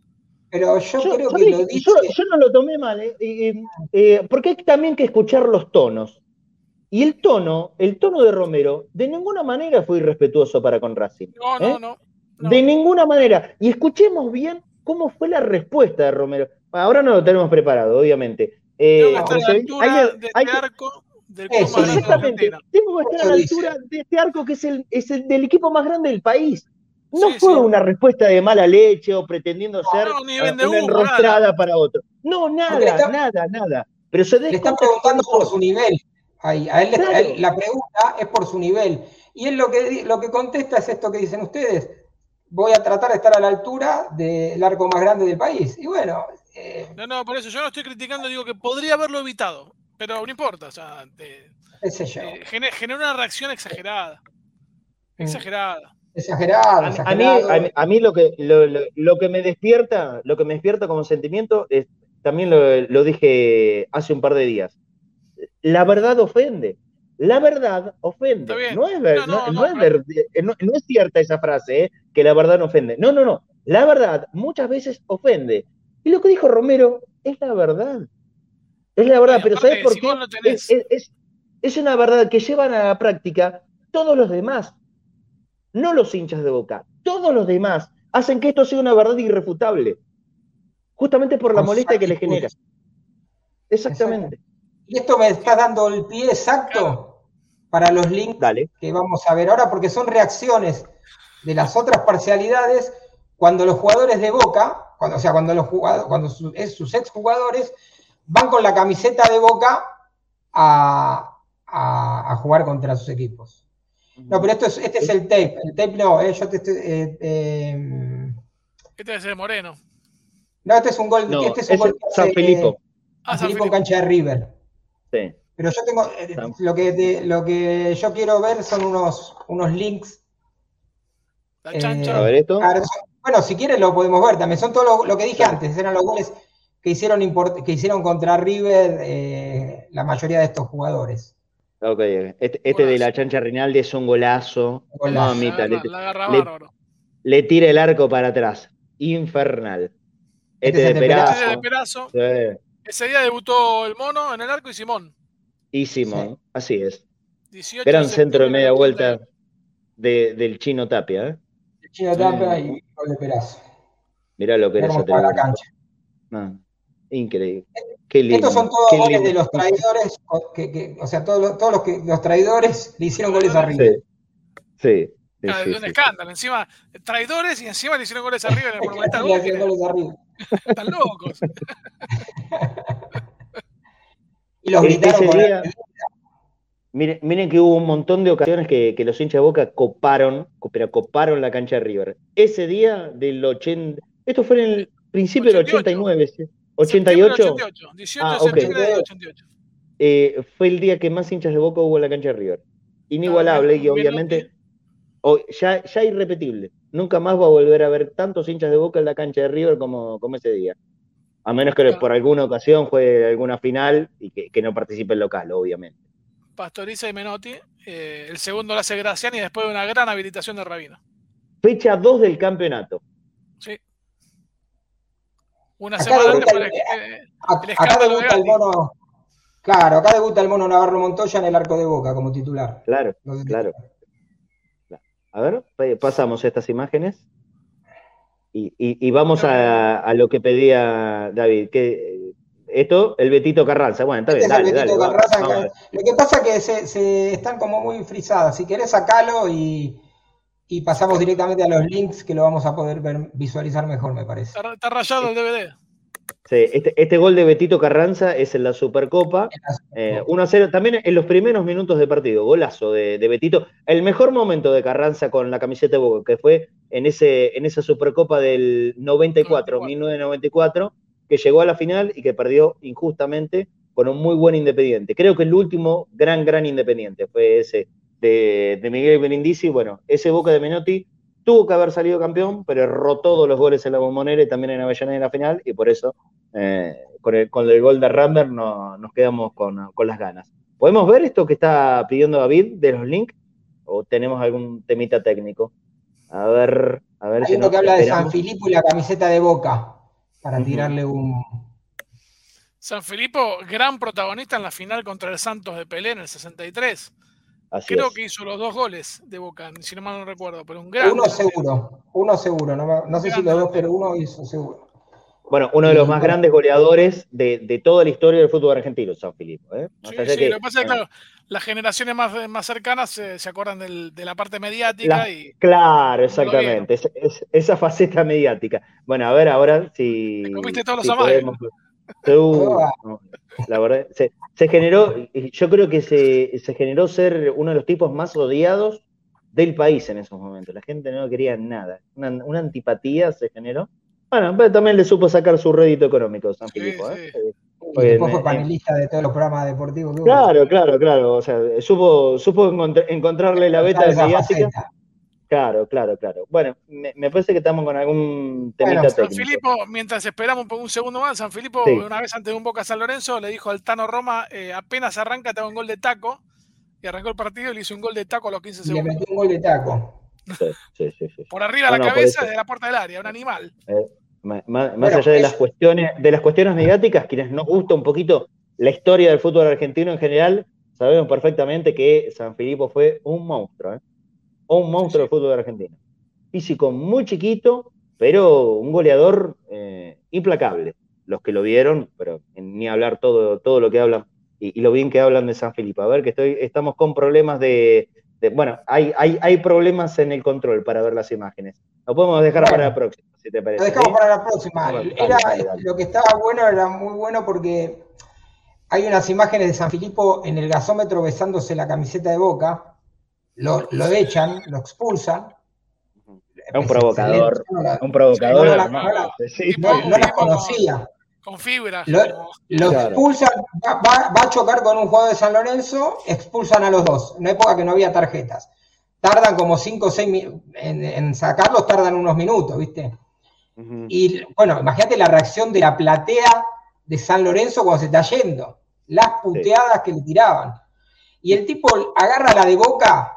Pero yo, Yo, creo que lo dice. yo, yo no lo tomé mal, eh, eh, eh, porque hay también que escuchar los tonos. Y el tono, el tono de Romero, de ninguna manera fue irrespetuoso para con Racing. No, ¿eh? no, no. no. De ninguna manera. Y escuchemos bien cómo fue la respuesta de Romero. Ahora no lo tenemos preparado, obviamente. Eh, Tengo que estar a la altura hay que- de hay este arco del Eso, Exactamente. Tengo que estar a la dice. altura de este arco que es el, es el del equipo más grande del país. No Sí, fue sí. una respuesta de mala leche o pretendiendo ser no, eh, vende una humo, enrostrada para otro. No, nada, está- nada, nada. Pero se Le están preguntando por su nivel. Ahí, a él, a la pregunta es por su nivel. Y él lo que, lo que contesta es esto que dicen ustedes. Voy a tratar de estar a la altura del arco más grande del país. Y bueno, eh, No, no, por eso yo no estoy criticando, digo que podría haberlo evitado, pero no importa, o sea, eh, qué sé yo. eh, gener- generó una reacción exagerada. Mm. Exagerada. Exagerado, A, mí- a mí, exagerado. a mí- a mí lo que lo, lo- lo que me despierta, lo que me despierta como sentimiento es, también lo, lo dije hace un par de días. La verdad ofende. La verdad ofende. No es, ver- No, no, no- no, no es ver- eh, no- no es cierta esa frase, eh, que la verdad no ofende. No, no, no. La verdad muchas veces ofende. Y lo que dijo Romero es la verdad. Es la verdad, pero ¿sabes por si qué? tenés- es- es- es una verdad que llevan a la práctica todos los demás. No los hinchas de boca. Todos los demás hacen que esto sea una verdad irrefutable. Justamente por la molestia que le genera. Exactamente. Y esto me está dando el pie exacto para los links Dale. que vamos a ver ahora, porque son reacciones de las otras parcialidades cuando los jugadores de Boca, cuando, o sea, cuando los jugadores, cuando su- es sus exjugadores van con la camiseta de Boca a, a- a jugar contra sus equipos. No, pero esto es, este es el tape. El tape no, eh, yo te estoy, eh, eh, Este debe ser Moreno. no, este es un gol. No, este es un es gol San hace, Filipo. Ah, San San Filipo en cancha de River. Sí. Pero yo tengo, eh, lo que, te- lo que yo quiero ver son unos, unos links. La Eh, chancha. A ver esto. Bueno, si quieres lo podemos ver también. Son todo lo, lo que dije antes, eran los goles que hicieron, que hicieron contra River eh, la mayoría de estos jugadores. Ok, este, este de la chancha Rinaldi es un golazo. Golazo. Mamita, la, le, la agarra le- bárbaro. le tira el arco para atrás. Infernal. Este Este, es de el Perazo. Ese de Perazo. Sí. Ese día debutó el mono en el arco y Simón. Y Simón, así es. 18 Gran centro de media vuelta 80. de- del chino Tapia. ¿eh? Chino Tapia y gol de Perazo. Mirá lo que era la cancha. No, increíble. Qué lindo. Estos son todos qué goles lindo. de los traidores, o- que, que- o sea, todos los, todos los que los traidores le hicieron goles a River. Sí, sí, sí, Ah, sí, un sí. escándalo. Encima, traidores y encima le hicieron goles arriba en el Monumental. Le hacían goles a River. Están locos. Y los E- gritaron con Miren, miren que hubo un montón de ocasiones que, que los hinchas de Boca coparon, co- pero coparon la cancha de River. Ese día del 80, esto fue en el principio del 88. 89, ¿sí? 88, 88. 18 Ah, de septiembre del 88. eh, fue el día que más hinchas de Boca hubo en la cancha de River. Inigualable Claro, y obviamente ya, ya irrepetible. Nunca más va a volver a ver tantos hinchas de Boca en la cancha de River como, como ese día. A menos que Claro. por alguna ocasión fue alguna final y que, que no participe el local, obviamente. Pastoriza y Menotti. eh, el segundo lo hace Graciani después de una gran habilitación de Rabino. Fecha 2 del campeonato. Sí. Una Acá semana debuta antes el- para eh, el acá escándalo de debuta el mono. Claro, acá debuta el mono Navarro Montoya en el arco de boca como titular. Claro, No sé si- claro. A ver, pa- pasamos estas imágenes y, y- y vamos a, a lo que pedía David. Que, eh, esto, el Betito Carranza. Bueno, está Este bien, es el dale, dale. Betito va- Carranza, que-. Lo que pasa es que se, se están como muy frisadas. Si querés sacalo y, y pasamos directamente a los links que lo vamos a poder ver- visualizar mejor, me parece. Está, está rayado el DVD. Sí, este, este gol de Betito Carranza es en la Supercopa. Eh, 1 a 0, también en los primeros minutos de partido, golazo de, de Betito. El mejor momento de Carranza con la camiseta de Boca, que fue en, ese, en esa Supercopa del 94, 1994, que llegó a la final y que perdió injustamente con un muy buen Independiente. Creo que el último gran, gran Independiente fue ese de, de Miguel Brindisi. Bueno, ese Boca de Menotti tuvo que haber salido campeón, pero erró todos los goles en la bombonera y también en Avellaneda en la final, y por eso eh, con, el, con el gol de Ramber no, nos quedamos con, con, las ganas. ¿Podemos ver esto que está pidiendo David de los links? ¿O tenemos algún temita técnico? A ver, a ver Hay si uno nos que habla de. San Filipo y la camiseta de Boca, para tirarle un... San Filipo, gran protagonista en la final contra el Santos de Pelé en el 63. Así Creo es. que hizo los dos goles de Boca, si no mal no recuerdo, pero un gran. Uno seguro, uno seguro, no, no sé si los dos, pero uno hizo seguro. Bueno, uno de los más grandes goleadores de, de toda la historia del fútbol argentino, San Filipo. ¿eh? Sí, sí, que, lo que pasa es que, claro, las generaciones más, más cercanas se, se acuerdan del- de la parte mediática La- y Claro, exactamente. Es- es- esa faceta mediática. Bueno, a ver ahora si. Te comiste todos los si podemos- Uh, no, la verdad, se, se generó, y yo creo que se, se generó ser uno de los tipos más odiados del país en esos momentos. La gente no quería nada. Una, una antipatía se generó. Bueno, pero también le supo sacar su rédito económico San Sí, Filipo. ¿eh? sí. Y Porque después en- fue panelista de todos los programas deportivos. Claro, claro, claro. O sea, supo, supo encontr- encontrarle la beta Esa mediática. faceta. Claro, claro, claro. Bueno, me, me parece que estamos con algún temita Bueno, San técnico. Filipo, mientras esperamos por un segundo más, San Filipo, Sí. una vez antes de un Boca San Lorenzo, le dijo al Tano Roma, eh, apenas arranca, te hago un gol de taco. Y arrancó el partido y le hizo un gol de taco a los 15 Y le segundos. metió un gol de taco. Sí, sí, sí, sí. Por arriba de No, la no, cabeza, de la puerta del área, un animal. Ma- ma- Más, Bueno, allá de es- las cuestiones, de las cuestiones mediáticas, quienes nos gusta un poquito la historia del fútbol argentino en general, sabemos perfectamente que San Filipo fue un monstruo, ¿eh? Un monstruo del fútbol argentino. Físico muy chiquito, pero un goleador eh, implacable. Los que lo vieron, pero ni hablar todo, todo lo que hablan y, y lo bien que hablan de San Filipo. A ver, que estoy, estamos con problemas de, de- bueno, hay, hay, hay problemas en el control para ver las imágenes. Lo podemos dejar Bueno. para la próxima, si te parece. Lo dejamos ¿sí? para la próxima. Bueno, Era, dale, dale, dale. Lo que estaba bueno era muy bueno porque hay unas imágenes de San Filipo en el gasómetro besándose la camiseta de Boca. Lo, lo echan, lo expulsan. Es un provocador, No la- un provocador. no la- la- las conocía. Con fibra. Lo, lo Claro. expulsan, va, va- va a chocar con un jugador de San Lorenzo, expulsan a los dos. En una época que no había tarjetas. Tardan como 5 o 6 minutos. En, en sacarlos tardan unos minutos, ¿viste? Y bueno, imagínate la reacción de la platea de San Lorenzo cuando se está yendo. Las puteadas que le tiraban. Y el tipo agarra la de boca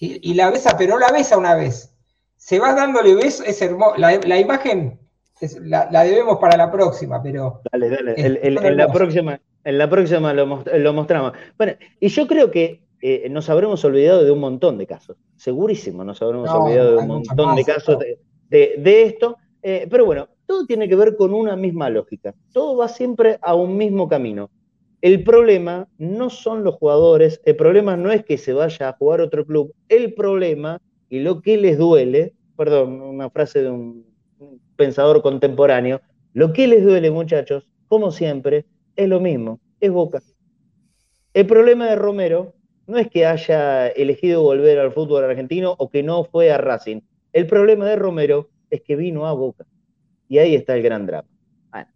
y, y la besa, pero no la besa una vez. Se va dándole besos, es hermoso. La, la imagen es- la, la debemos para la próxima, pero Dale, dale. El- el- en, la próxima, en la próxima lo, most- lo mostramos. Bueno, y yo creo que eh, nos habremos olvidado de un montón de casos. Segurísimo nos habremos No, olvidado de un montón de casos de, de- de esto. Eh, pero bueno, todo tiene que ver con una misma lógica. Todo va siempre a un mismo camino. El problema no son los jugadores, el problema no es que se vaya a jugar otro club. El problema y lo que les duele, perdón, una frase de un pensador contemporáneo, lo que les duele, muchachos, como siempre, es lo mismo, es Boca. El problema de Romero no es que haya elegido volver al fútbol argentino o que no fue a Racing. El problema de Romero es que vino a Boca. Y ahí está el gran drama. Bueno,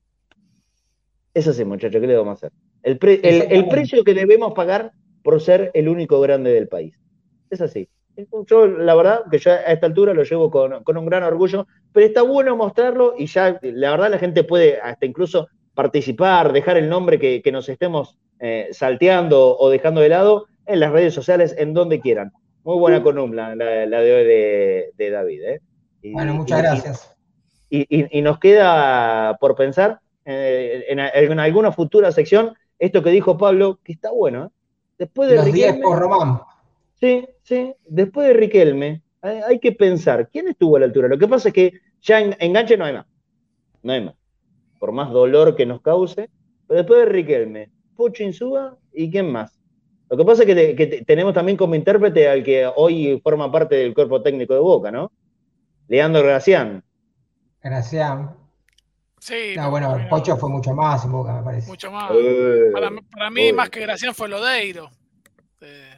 eso sí, muchachos, ¿qué le vamos a hacer? El, pre- el- precio que debemos pagar por ser el único grande del país. Es así. Yo, la verdad, que yo a esta altura lo llevo con, con un gran orgullo, pero está bueno mostrarlo y ya, la verdad, la gente puede hasta incluso participar, dejar el nombre que, que nos estemos eh, salteando o dejando de lado en las redes sociales, en donde quieran. Muy buena columna la, la de hoy de, de David. ¿eh? Y- Bueno, muchas y- gracias. Y, y- y nos queda por pensar eh, en, en alguna futura sección esto que dijo Pablo, que está bueno. ¿eh? Después de Los 10 Riquelme- por Román. Sí, sí. Después de Riquelme, hay, hay que pensar, ¿quién estuvo a la altura? Lo que pasa es que ya en enganche no hay más. No hay más. Por más dolor que nos cause. Pero después de Riquelme, Pocho Insúa y quién más. Lo que pasa es que, te- que te- tenemos también como intérprete al que hoy forma parte del cuerpo técnico de Boca, ¿no? Leandro Gracián. Gracias. Sí, No, bueno, bueno, Pocho fue mucho más en Boca, me parece. mucho más. Eh, Para, para mí, más que Gracián fue Lodeiro. Eh,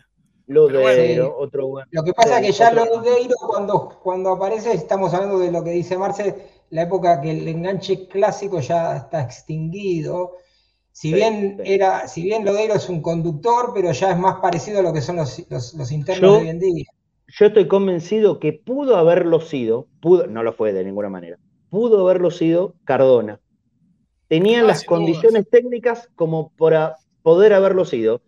Lo Pero de bueno. otro bueno. Lo que pasa es que ya otro- Lodeiro cuando, cuando aparece, estamos hablando de lo que dice Marce, la época que el enganche clásico ya está extinguido. Si bien era, si bien Lodeiro es un conductor, pero ya es más parecido a lo que son los, los, los internos Yo- de hoy en día. Yo estoy convencido que pudo haberlo sido, pudo, no lo fue de ninguna manera, pudo haberlo sido Cardona. Tenían Ah, las condiciones técnicas como para poder haberlo sido,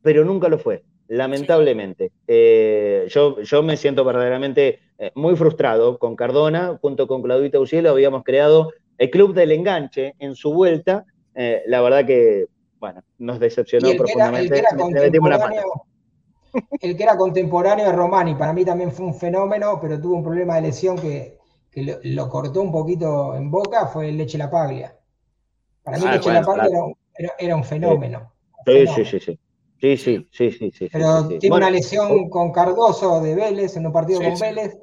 pero nunca lo fue, lamentablemente. Eh, yo, yo me siento verdaderamente eh, muy frustrado con Cardona, junto con Claudita Ucielo habíamos creado el Club del Enganche en su vuelta. Eh, la verdad que, bueno, nos decepcionó Y el que era, el que profundamente. era contemporáneo, el que era contemporáneo de Romani, para mí también fue un fenómeno, pero tuvo un problema de lesión que, que lo, lo cortó un poquito en boca, fue el Leche La Paglia. Para mí Ah, Leche bueno, La Paglia claro. era, un- era- un fenómeno. un Sí, fenómeno. sí, sí, sí. Sí, sí, sí, sí, sí, Pero sí, sí. tiene Bueno, una lesión con Cardoso de Vélez, en un partido Sí, con sí. Vélez.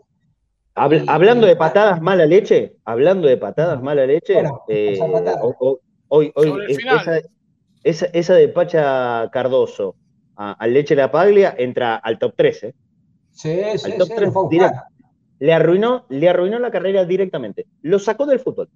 habl- y- hablando y- de patadas mala leche, hablando de patadas mala leche, Bueno, eh, hoy, hoy es- esa, esa, esa de Pacha Cardoso a- al Leche La Paglia entra al top 13. Sí, sí, Al top sí, tres lo Le arruinó, le arruinó la carrera directamente. Lo sacó del fútbol.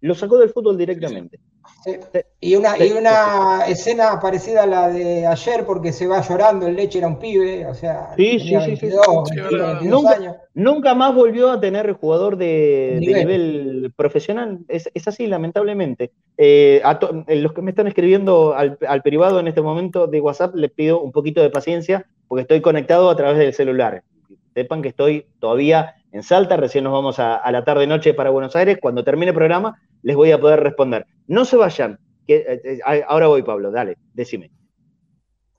Lo sacó del fútbol directamente. Sí. Y una, Sí, y una escena parecida a la de ayer, porque se va llorando, el leche era un pibe, o sea, Sí, sí, sí, sí, 22, sí. 21, Sí, verdad. 22 Nunca- años. Nunca más volvió a tener jugador de, de Nivel. profesional. Es, es así, lamentablemente. Eh, a to- eh, los que me están escribiendo al, al privado en este momento de WhatsApp, les pido un poquito de paciencia porque estoy conectado a través del celular. Sepan que estoy todavía en Salta, recién nos vamos a, a la tarde-noche para Buenos Aires. Cuando termine el programa, les voy a poder responder. No se vayan. Que, eh, eh, ahora voy, Pablo, dale, decime.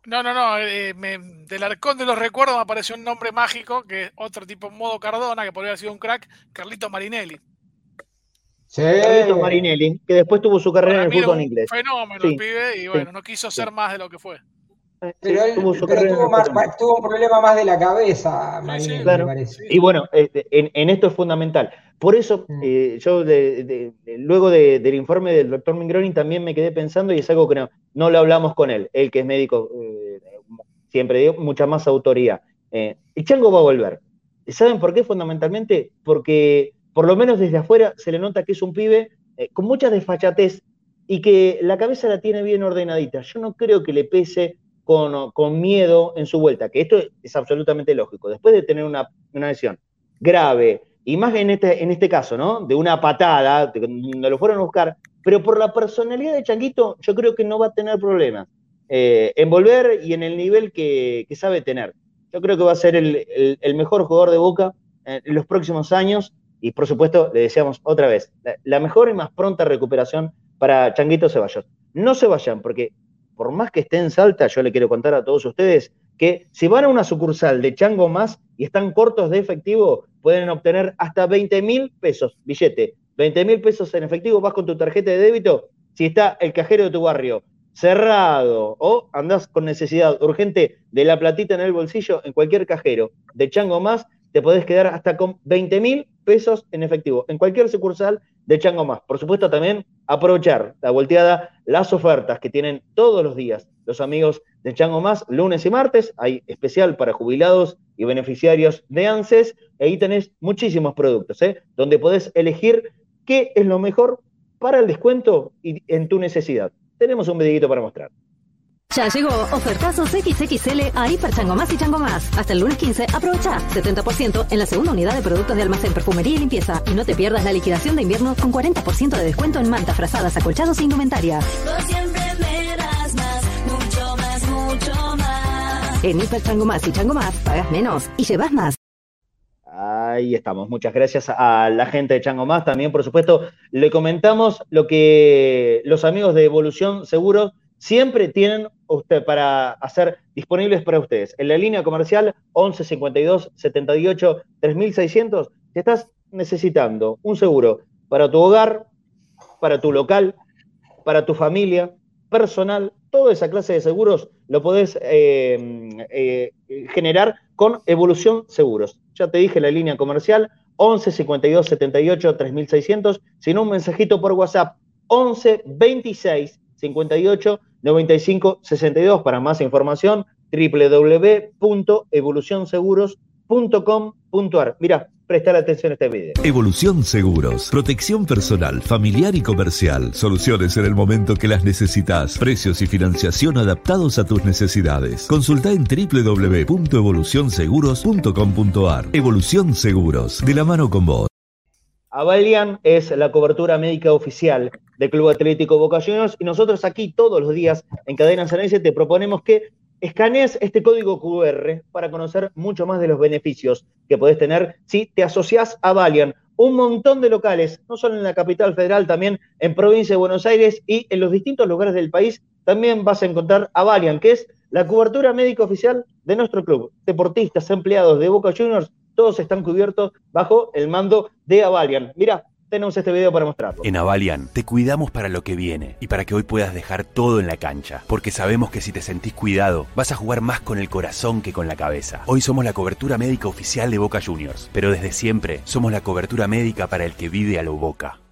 No, no, no. eh, me- del arcón de los recuerdos me apareció un nombre mágico, que es otro tipo modo Cardona, que podría haber sido un crack, Carlito Marinelli. Sí, Carlitos Marinelli, que después tuvo su carrera Para en el fútbol un inglés. fenómeno Sí, el pibe, y bueno, sí, no quiso sí. ser más de lo que fue. Pero, él- tuvo pero más- un problema más de la cabeza, Sí, Marinelli, sí, Claro. me parece. Y bueno, eh, en, en esto es fundamental. Por eso, Mm. eh, yo de- de- de- luego de- del informe del doctor Mingroni también me quedé pensando, y es algo que no, no lo hablamos con él, él que es médico, eh, siempre digo, mucha más autoría. Eh, el Chango va a volver. ¿Saben por qué? Fundamentalmente porque, por lo menos desde afuera, se le nota que es un pibe eh, con mucha desfachatez y que la cabeza la tiene bien ordenadita. Yo no creo que le pese con, miedo en su vuelta, que esto es absolutamente lógico. Después de tener una, lesión grave, y más en este, en este caso, ¿no? De una patada, donde lo fueron a buscar, pero por la personalidad de Changuito, yo creo que no va a tener problemas eh, en volver y en el nivel que, sabe tener. Yo creo que va a ser el mejor jugador de Boca eh, en los próximos años y por supuesto le deseamos otra vez la, la mejor y más pronta recuperación para Changuito Ceballos. No se vayan porque por más que esté en Salta, yo le quiero contar a todos ustedes que si van a una sucursal de Chango Más y están cortos de efectivo, pueden obtener hasta 20 mil pesos, billete, 20 mil pesos en efectivo, vas con tu tarjeta de débito, si está el cajero de tu barrio cerrado o andás con necesidad urgente de la platita en el bolsillo, en cualquier cajero de Chango Más, te podés quedar hasta con 20 mil pesos en efectivo, en cualquier sucursal de Chango Más. Por supuesto, también aprovechar la volteada, las ofertas que tienen todos los días los amigos de Chango Más, lunes y martes. Hay especial para jubilados y beneficiarios de ANSES. Ahí tenés muchísimos productos, ¿eh? donde podés elegir qué es lo mejor para el descuento y en tu necesidad. Tenemos un videito para mostrar. Ya llegó ofertazos XXL a Hiper Chango Más y Chango Más. Hasta el lunes 15, aprovecha 70% en la segunda unidad de productos de almacén, perfumería y limpieza. Y no te pierdas la liquidación de invierno con 40% de descuento en mantas, frazadas, acolchados e indumentaria. siempre me das más, mucho más, mucho más. En Hiper Chango Más y Chango Más, pagas menos y llevas más. Ahí estamos. Muchas gracias a la gente de Chango Más. También, por supuesto, le comentamos lo que los amigos de Evolución Seguros siempre tienen usted para hacer disponibles para ustedes. En la línea comercial 11 52 78 3600, si estás necesitando un seguro para tu hogar, para tu local, para tu familia, personal, toda esa clase de seguros lo podés eh, eh, generar con Evolución Seguros. Ya te dije la línea comercial 11 52 78 3600, sino un mensajito por WhatsApp 11 26 58 95 62. Para más información, www.evolucionseguros.com.ar. Mira, prestar atención a este video. Evolución Seguros, protección personal, familiar y comercial, soluciones en el momento que las necesitas, precios y financiación adaptados a tus necesidades. Consulta en www.evolucionseguros.com.ar. Evolución Seguros, de la mano con vos. Avalian es la cobertura médica oficial del Club Atlético Boca Juniors y nosotros aquí todos los días en Cadena Sanense te proponemos que escanees este código QR para conocer mucho más de los beneficios que podés tener si te asociás a Valian. Un montón de locales, no solo en la capital federal, también en provincia de Buenos Aires y en los distintos lugares del país, también vas a encontrar a Valian, que es la cobertura médica oficial de nuestro club. Deportistas, empleados de Boca Juniors todos están cubiertos bajo el mando de Avalian. Mira, tenemos este video para mostrarlo. En Avalian te cuidamos para lo que viene y para que hoy puedas dejar todo en la cancha, porque sabemos que si te sentís cuidado, vas a jugar más con el corazón que con la cabeza. Hoy somos la cobertura médica oficial de Boca Juniors, pero desde siempre somos la cobertura médica para el que vive a lo Boca.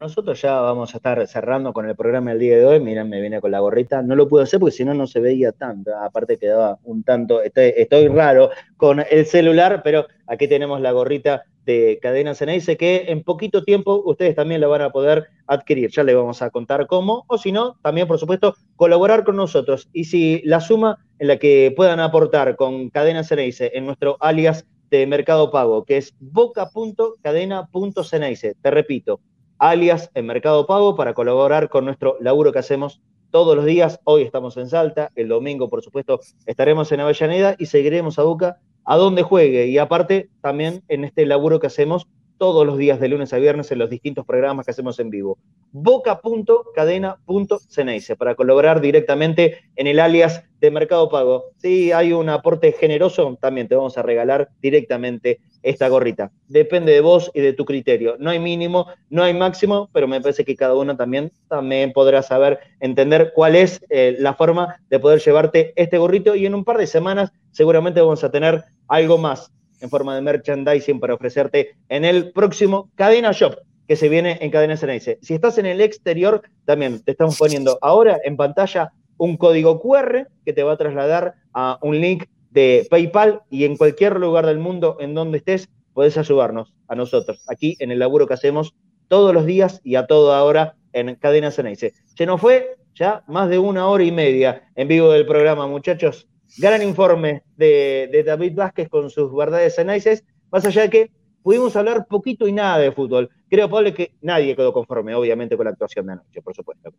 Nosotros ya vamos a estar cerrando con el programa del día de hoy. Miren, me viene con la gorrita. No lo pude hacer porque si no, no se veía tanto. Aparte quedaba un tanto, estoy, raro con el celular, pero aquí tenemos la gorrita de Cadena Ceneice que en poquito tiempo ustedes también la van a poder adquirir. Ya le vamos a contar cómo, o si no, también por supuesto colaborar con nosotros. Y si la suma en la que puedan aportar con Cadena Ceneice en nuestro alias de Mercado Pago, que es boca.cadena.ceneice, te repito, alias en Mercado Pago para colaborar con nuestro laburo que hacemos todos los días. Hoy estamos en Salta, el domingo, por supuesto, estaremos en Avellaneda y seguiremos a Boca a donde juegue. Y aparte, también en este laburo que hacemos todos los días de lunes a viernes en los distintos programas que hacemos en vivo. Boca.cadena.ceneice para colaborar directamente en el alias de Mercado Pago. Si hay un aporte generoso, también te vamos a regalar directamente esta gorrita. Depende de vos y de tu criterio. No hay mínimo, no hay máximo, pero me parece que cada uno también, también podrá saber entender cuál es eh, la forma de poder llevarte este gorrito y en un par de semanas seguramente vamos a tener algo más en forma de merchandising para ofrecerte en el próximo Cadena Shop que se viene en Cadena Ceneice. Si estás en el exterior, también te estamos poniendo ahora en pantalla un código QR que te va a trasladar a un link de PayPal y en cualquier lugar del mundo en donde estés, puedes ayudarnos a nosotros, aquí en el laburo que hacemos todos los días y a toda hora en Cadena Ceneice. Se nos fue ya más de una hora y media en vivo del programa, muchachos. Gran informe de, David Vázquez con sus verdades Ceneices, más allá de que pudimos hablar poquito y nada de fútbol. Creo, Pablo, que nadie quedó conforme, obviamente, con la actuación de anoche, por supuesto.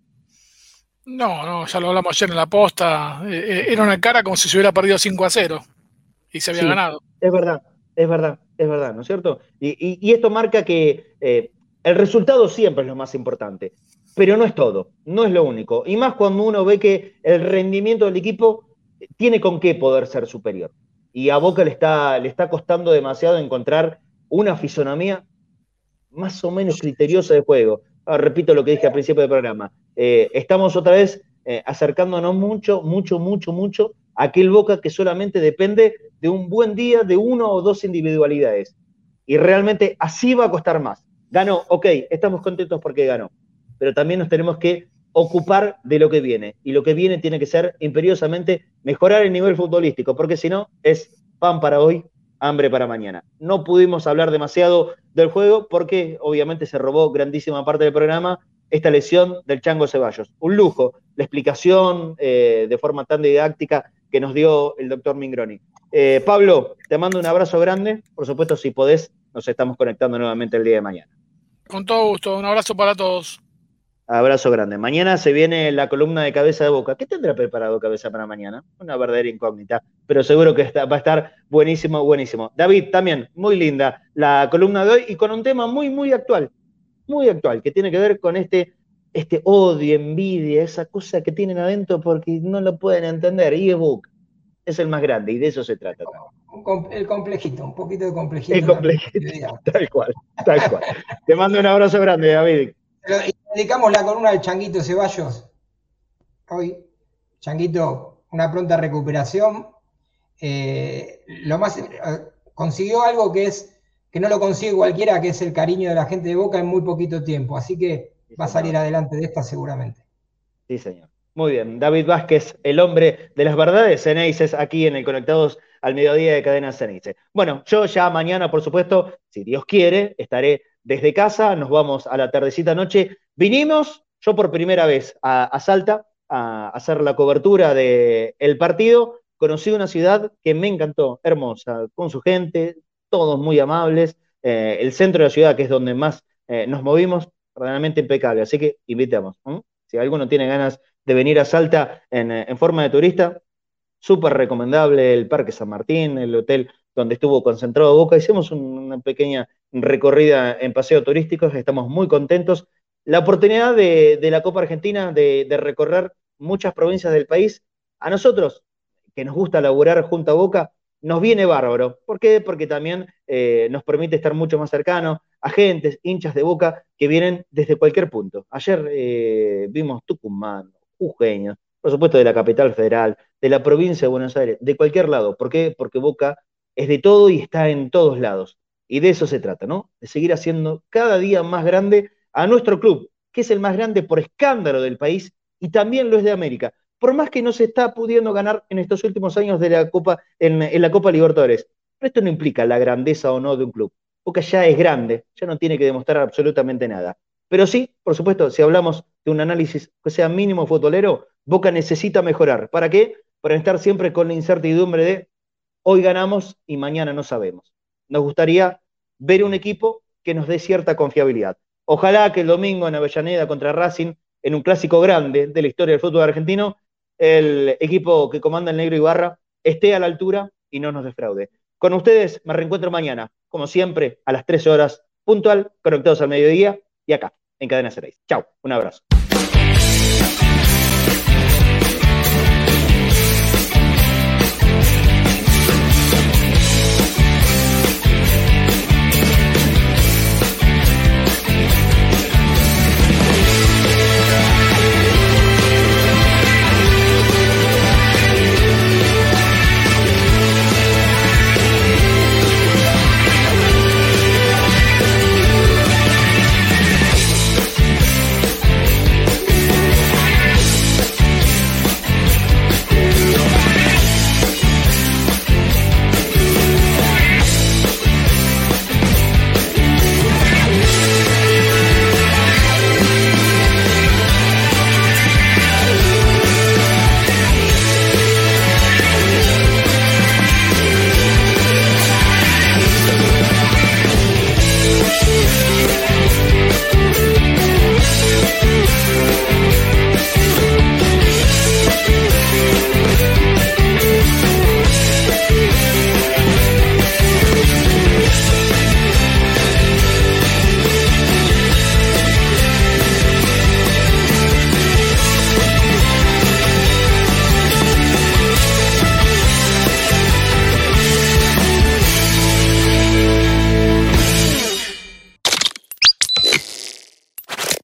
No, no, ya lo hablamos ayer en la posta. Eh, eh, era una cara como si se hubiera perdido 5 a 0 y se había ganado. Es verdad, es verdad, es verdad, ¿no es cierto? Y, esto marca que eh, el resultado siempre es lo más importante, pero no es todo, no es lo único. Y más cuando uno ve que el rendimiento del equipo tiene con qué poder ser superior. Y a Boca le está, le está costando demasiado encontrar una fisonomía más o menos criteriosa de juego. Ah, repito lo que dije al principio del programa. Eh, estamos otra vez eh, acercándonos mucho, mucho, mucho, mucho a aquel Boca que solamente depende de un buen día de uno o dos individualidades. Y realmente así va a costar más. Ganó, ok, estamos contentos porque ganó, pero también nos tenemos que ocupar de lo que viene. Y lo que viene tiene que ser imperiosamente mejorar el nivel futbolístico, porque si no, es pan para hoy, hambre para mañana. No pudimos hablar demasiado del juego porque obviamente se robó grandísima parte del programa esta lesión del Chango Ceballos. Un lujo, la explicación eh, de forma tan didáctica que nos dio el doctor Mingroni. Eh, Pablo, te mando un abrazo grande. Por supuesto, si podés, nos estamos conectando nuevamente el día de mañana. Con todo gusto, un abrazo para todos. Abrazo grande. Mañana se viene la columna de cabeza de boca. ¿Qué tendrá preparado cabeza para mañana? Una verdadera incógnita, pero seguro que va a estar buenísimo, buenísimo. David, también, muy linda la columna de hoy y con un tema muy, muy actual, muy actual, que tiene que ver con este, este odio, envidia, esa cosa que tienen adentro porque no lo pueden entender. Y es Boca, es el más grande y de eso se trata. El complejito, un poquito de complejito. El complejito, tal cual, tal cual. Te mando un abrazo grande, David dedicamos la columna al Changuito Ceballos. Hoy, Changuito, una pronta recuperación. Eh, lo más eh, consiguió algo que es que no lo consigue cualquiera, que es el cariño de la gente de Boca en muy poquito tiempo. Así que va a salir adelante de esta seguramente. Sí, señor. Muy bien. David Vázquez, el hombre de las verdades Ceneices, aquí en el Conectados al Mediodía de Cadena Ceneice. Bueno, yo ya mañana, por supuesto, si Dios quiere, estaré desde casa, nos vamos a la tardecita noche. Vinimos, yo por primera vez a, Salta, a hacer la cobertura del el partido. Conocí una ciudad que me encantó, hermosa, con su gente, todos muy amables. Eh, el centro de la ciudad, que es donde más eh, nos movimos, realmente impecable. Así que invitamos. Si alguno tiene ganas de venir a Salta en, en forma de turista, súper recomendable el Parque San Martín, el hotel donde estuvo concentrado Boca. Hicimos una pequeña recorrida en paseo turísticos, estamos muy contentos. La oportunidad de, la Copa Argentina de, recorrer muchas provincias del país, a nosotros, que nos gusta laburar junto a Boca, nos viene bárbaro. ¿Por qué? Porque también eh, nos permite estar mucho más cercanos, agentes, hinchas de Boca que vienen desde cualquier punto. Ayer eh, vimos Tucumán, Jujeños, por supuesto de la capital federal, de la provincia de Buenos Aires, de cualquier lado. ¿Por qué? Porque Boca es de todo y está en todos lados. Y de eso se trata, ¿no? De seguir haciendo cada día más grande a nuestro club, que es el más grande por escándalo del país y también lo es de América. Por más que no se está pudiendo ganar en estos últimos años de la Copa, en, la Copa Libertadores. Pero esto no implica la grandeza o no de un club. Boca ya es grande, ya no tiene que demostrar absolutamente nada. Pero sí, por supuesto, si hablamos de un análisis que sea mínimo futbolero, Boca necesita mejorar. ¿Para qué? Para estar siempre con la incertidumbre de hoy ganamos y mañana no sabemos. Nos gustaría ver un equipo que nos dé cierta confiabilidad. Ojalá que el domingo en Avellaneda contra Racing, en un clásico grande de la historia del fútbol argentino, el equipo que comanda el Negro Ibarra esté a la altura y no nos defraude. Con ustedes me reencuentro mañana, como siempre, a las 13 horas puntual, conectados al mediodía y acá, en Cadena 6. Chao, un abrazo.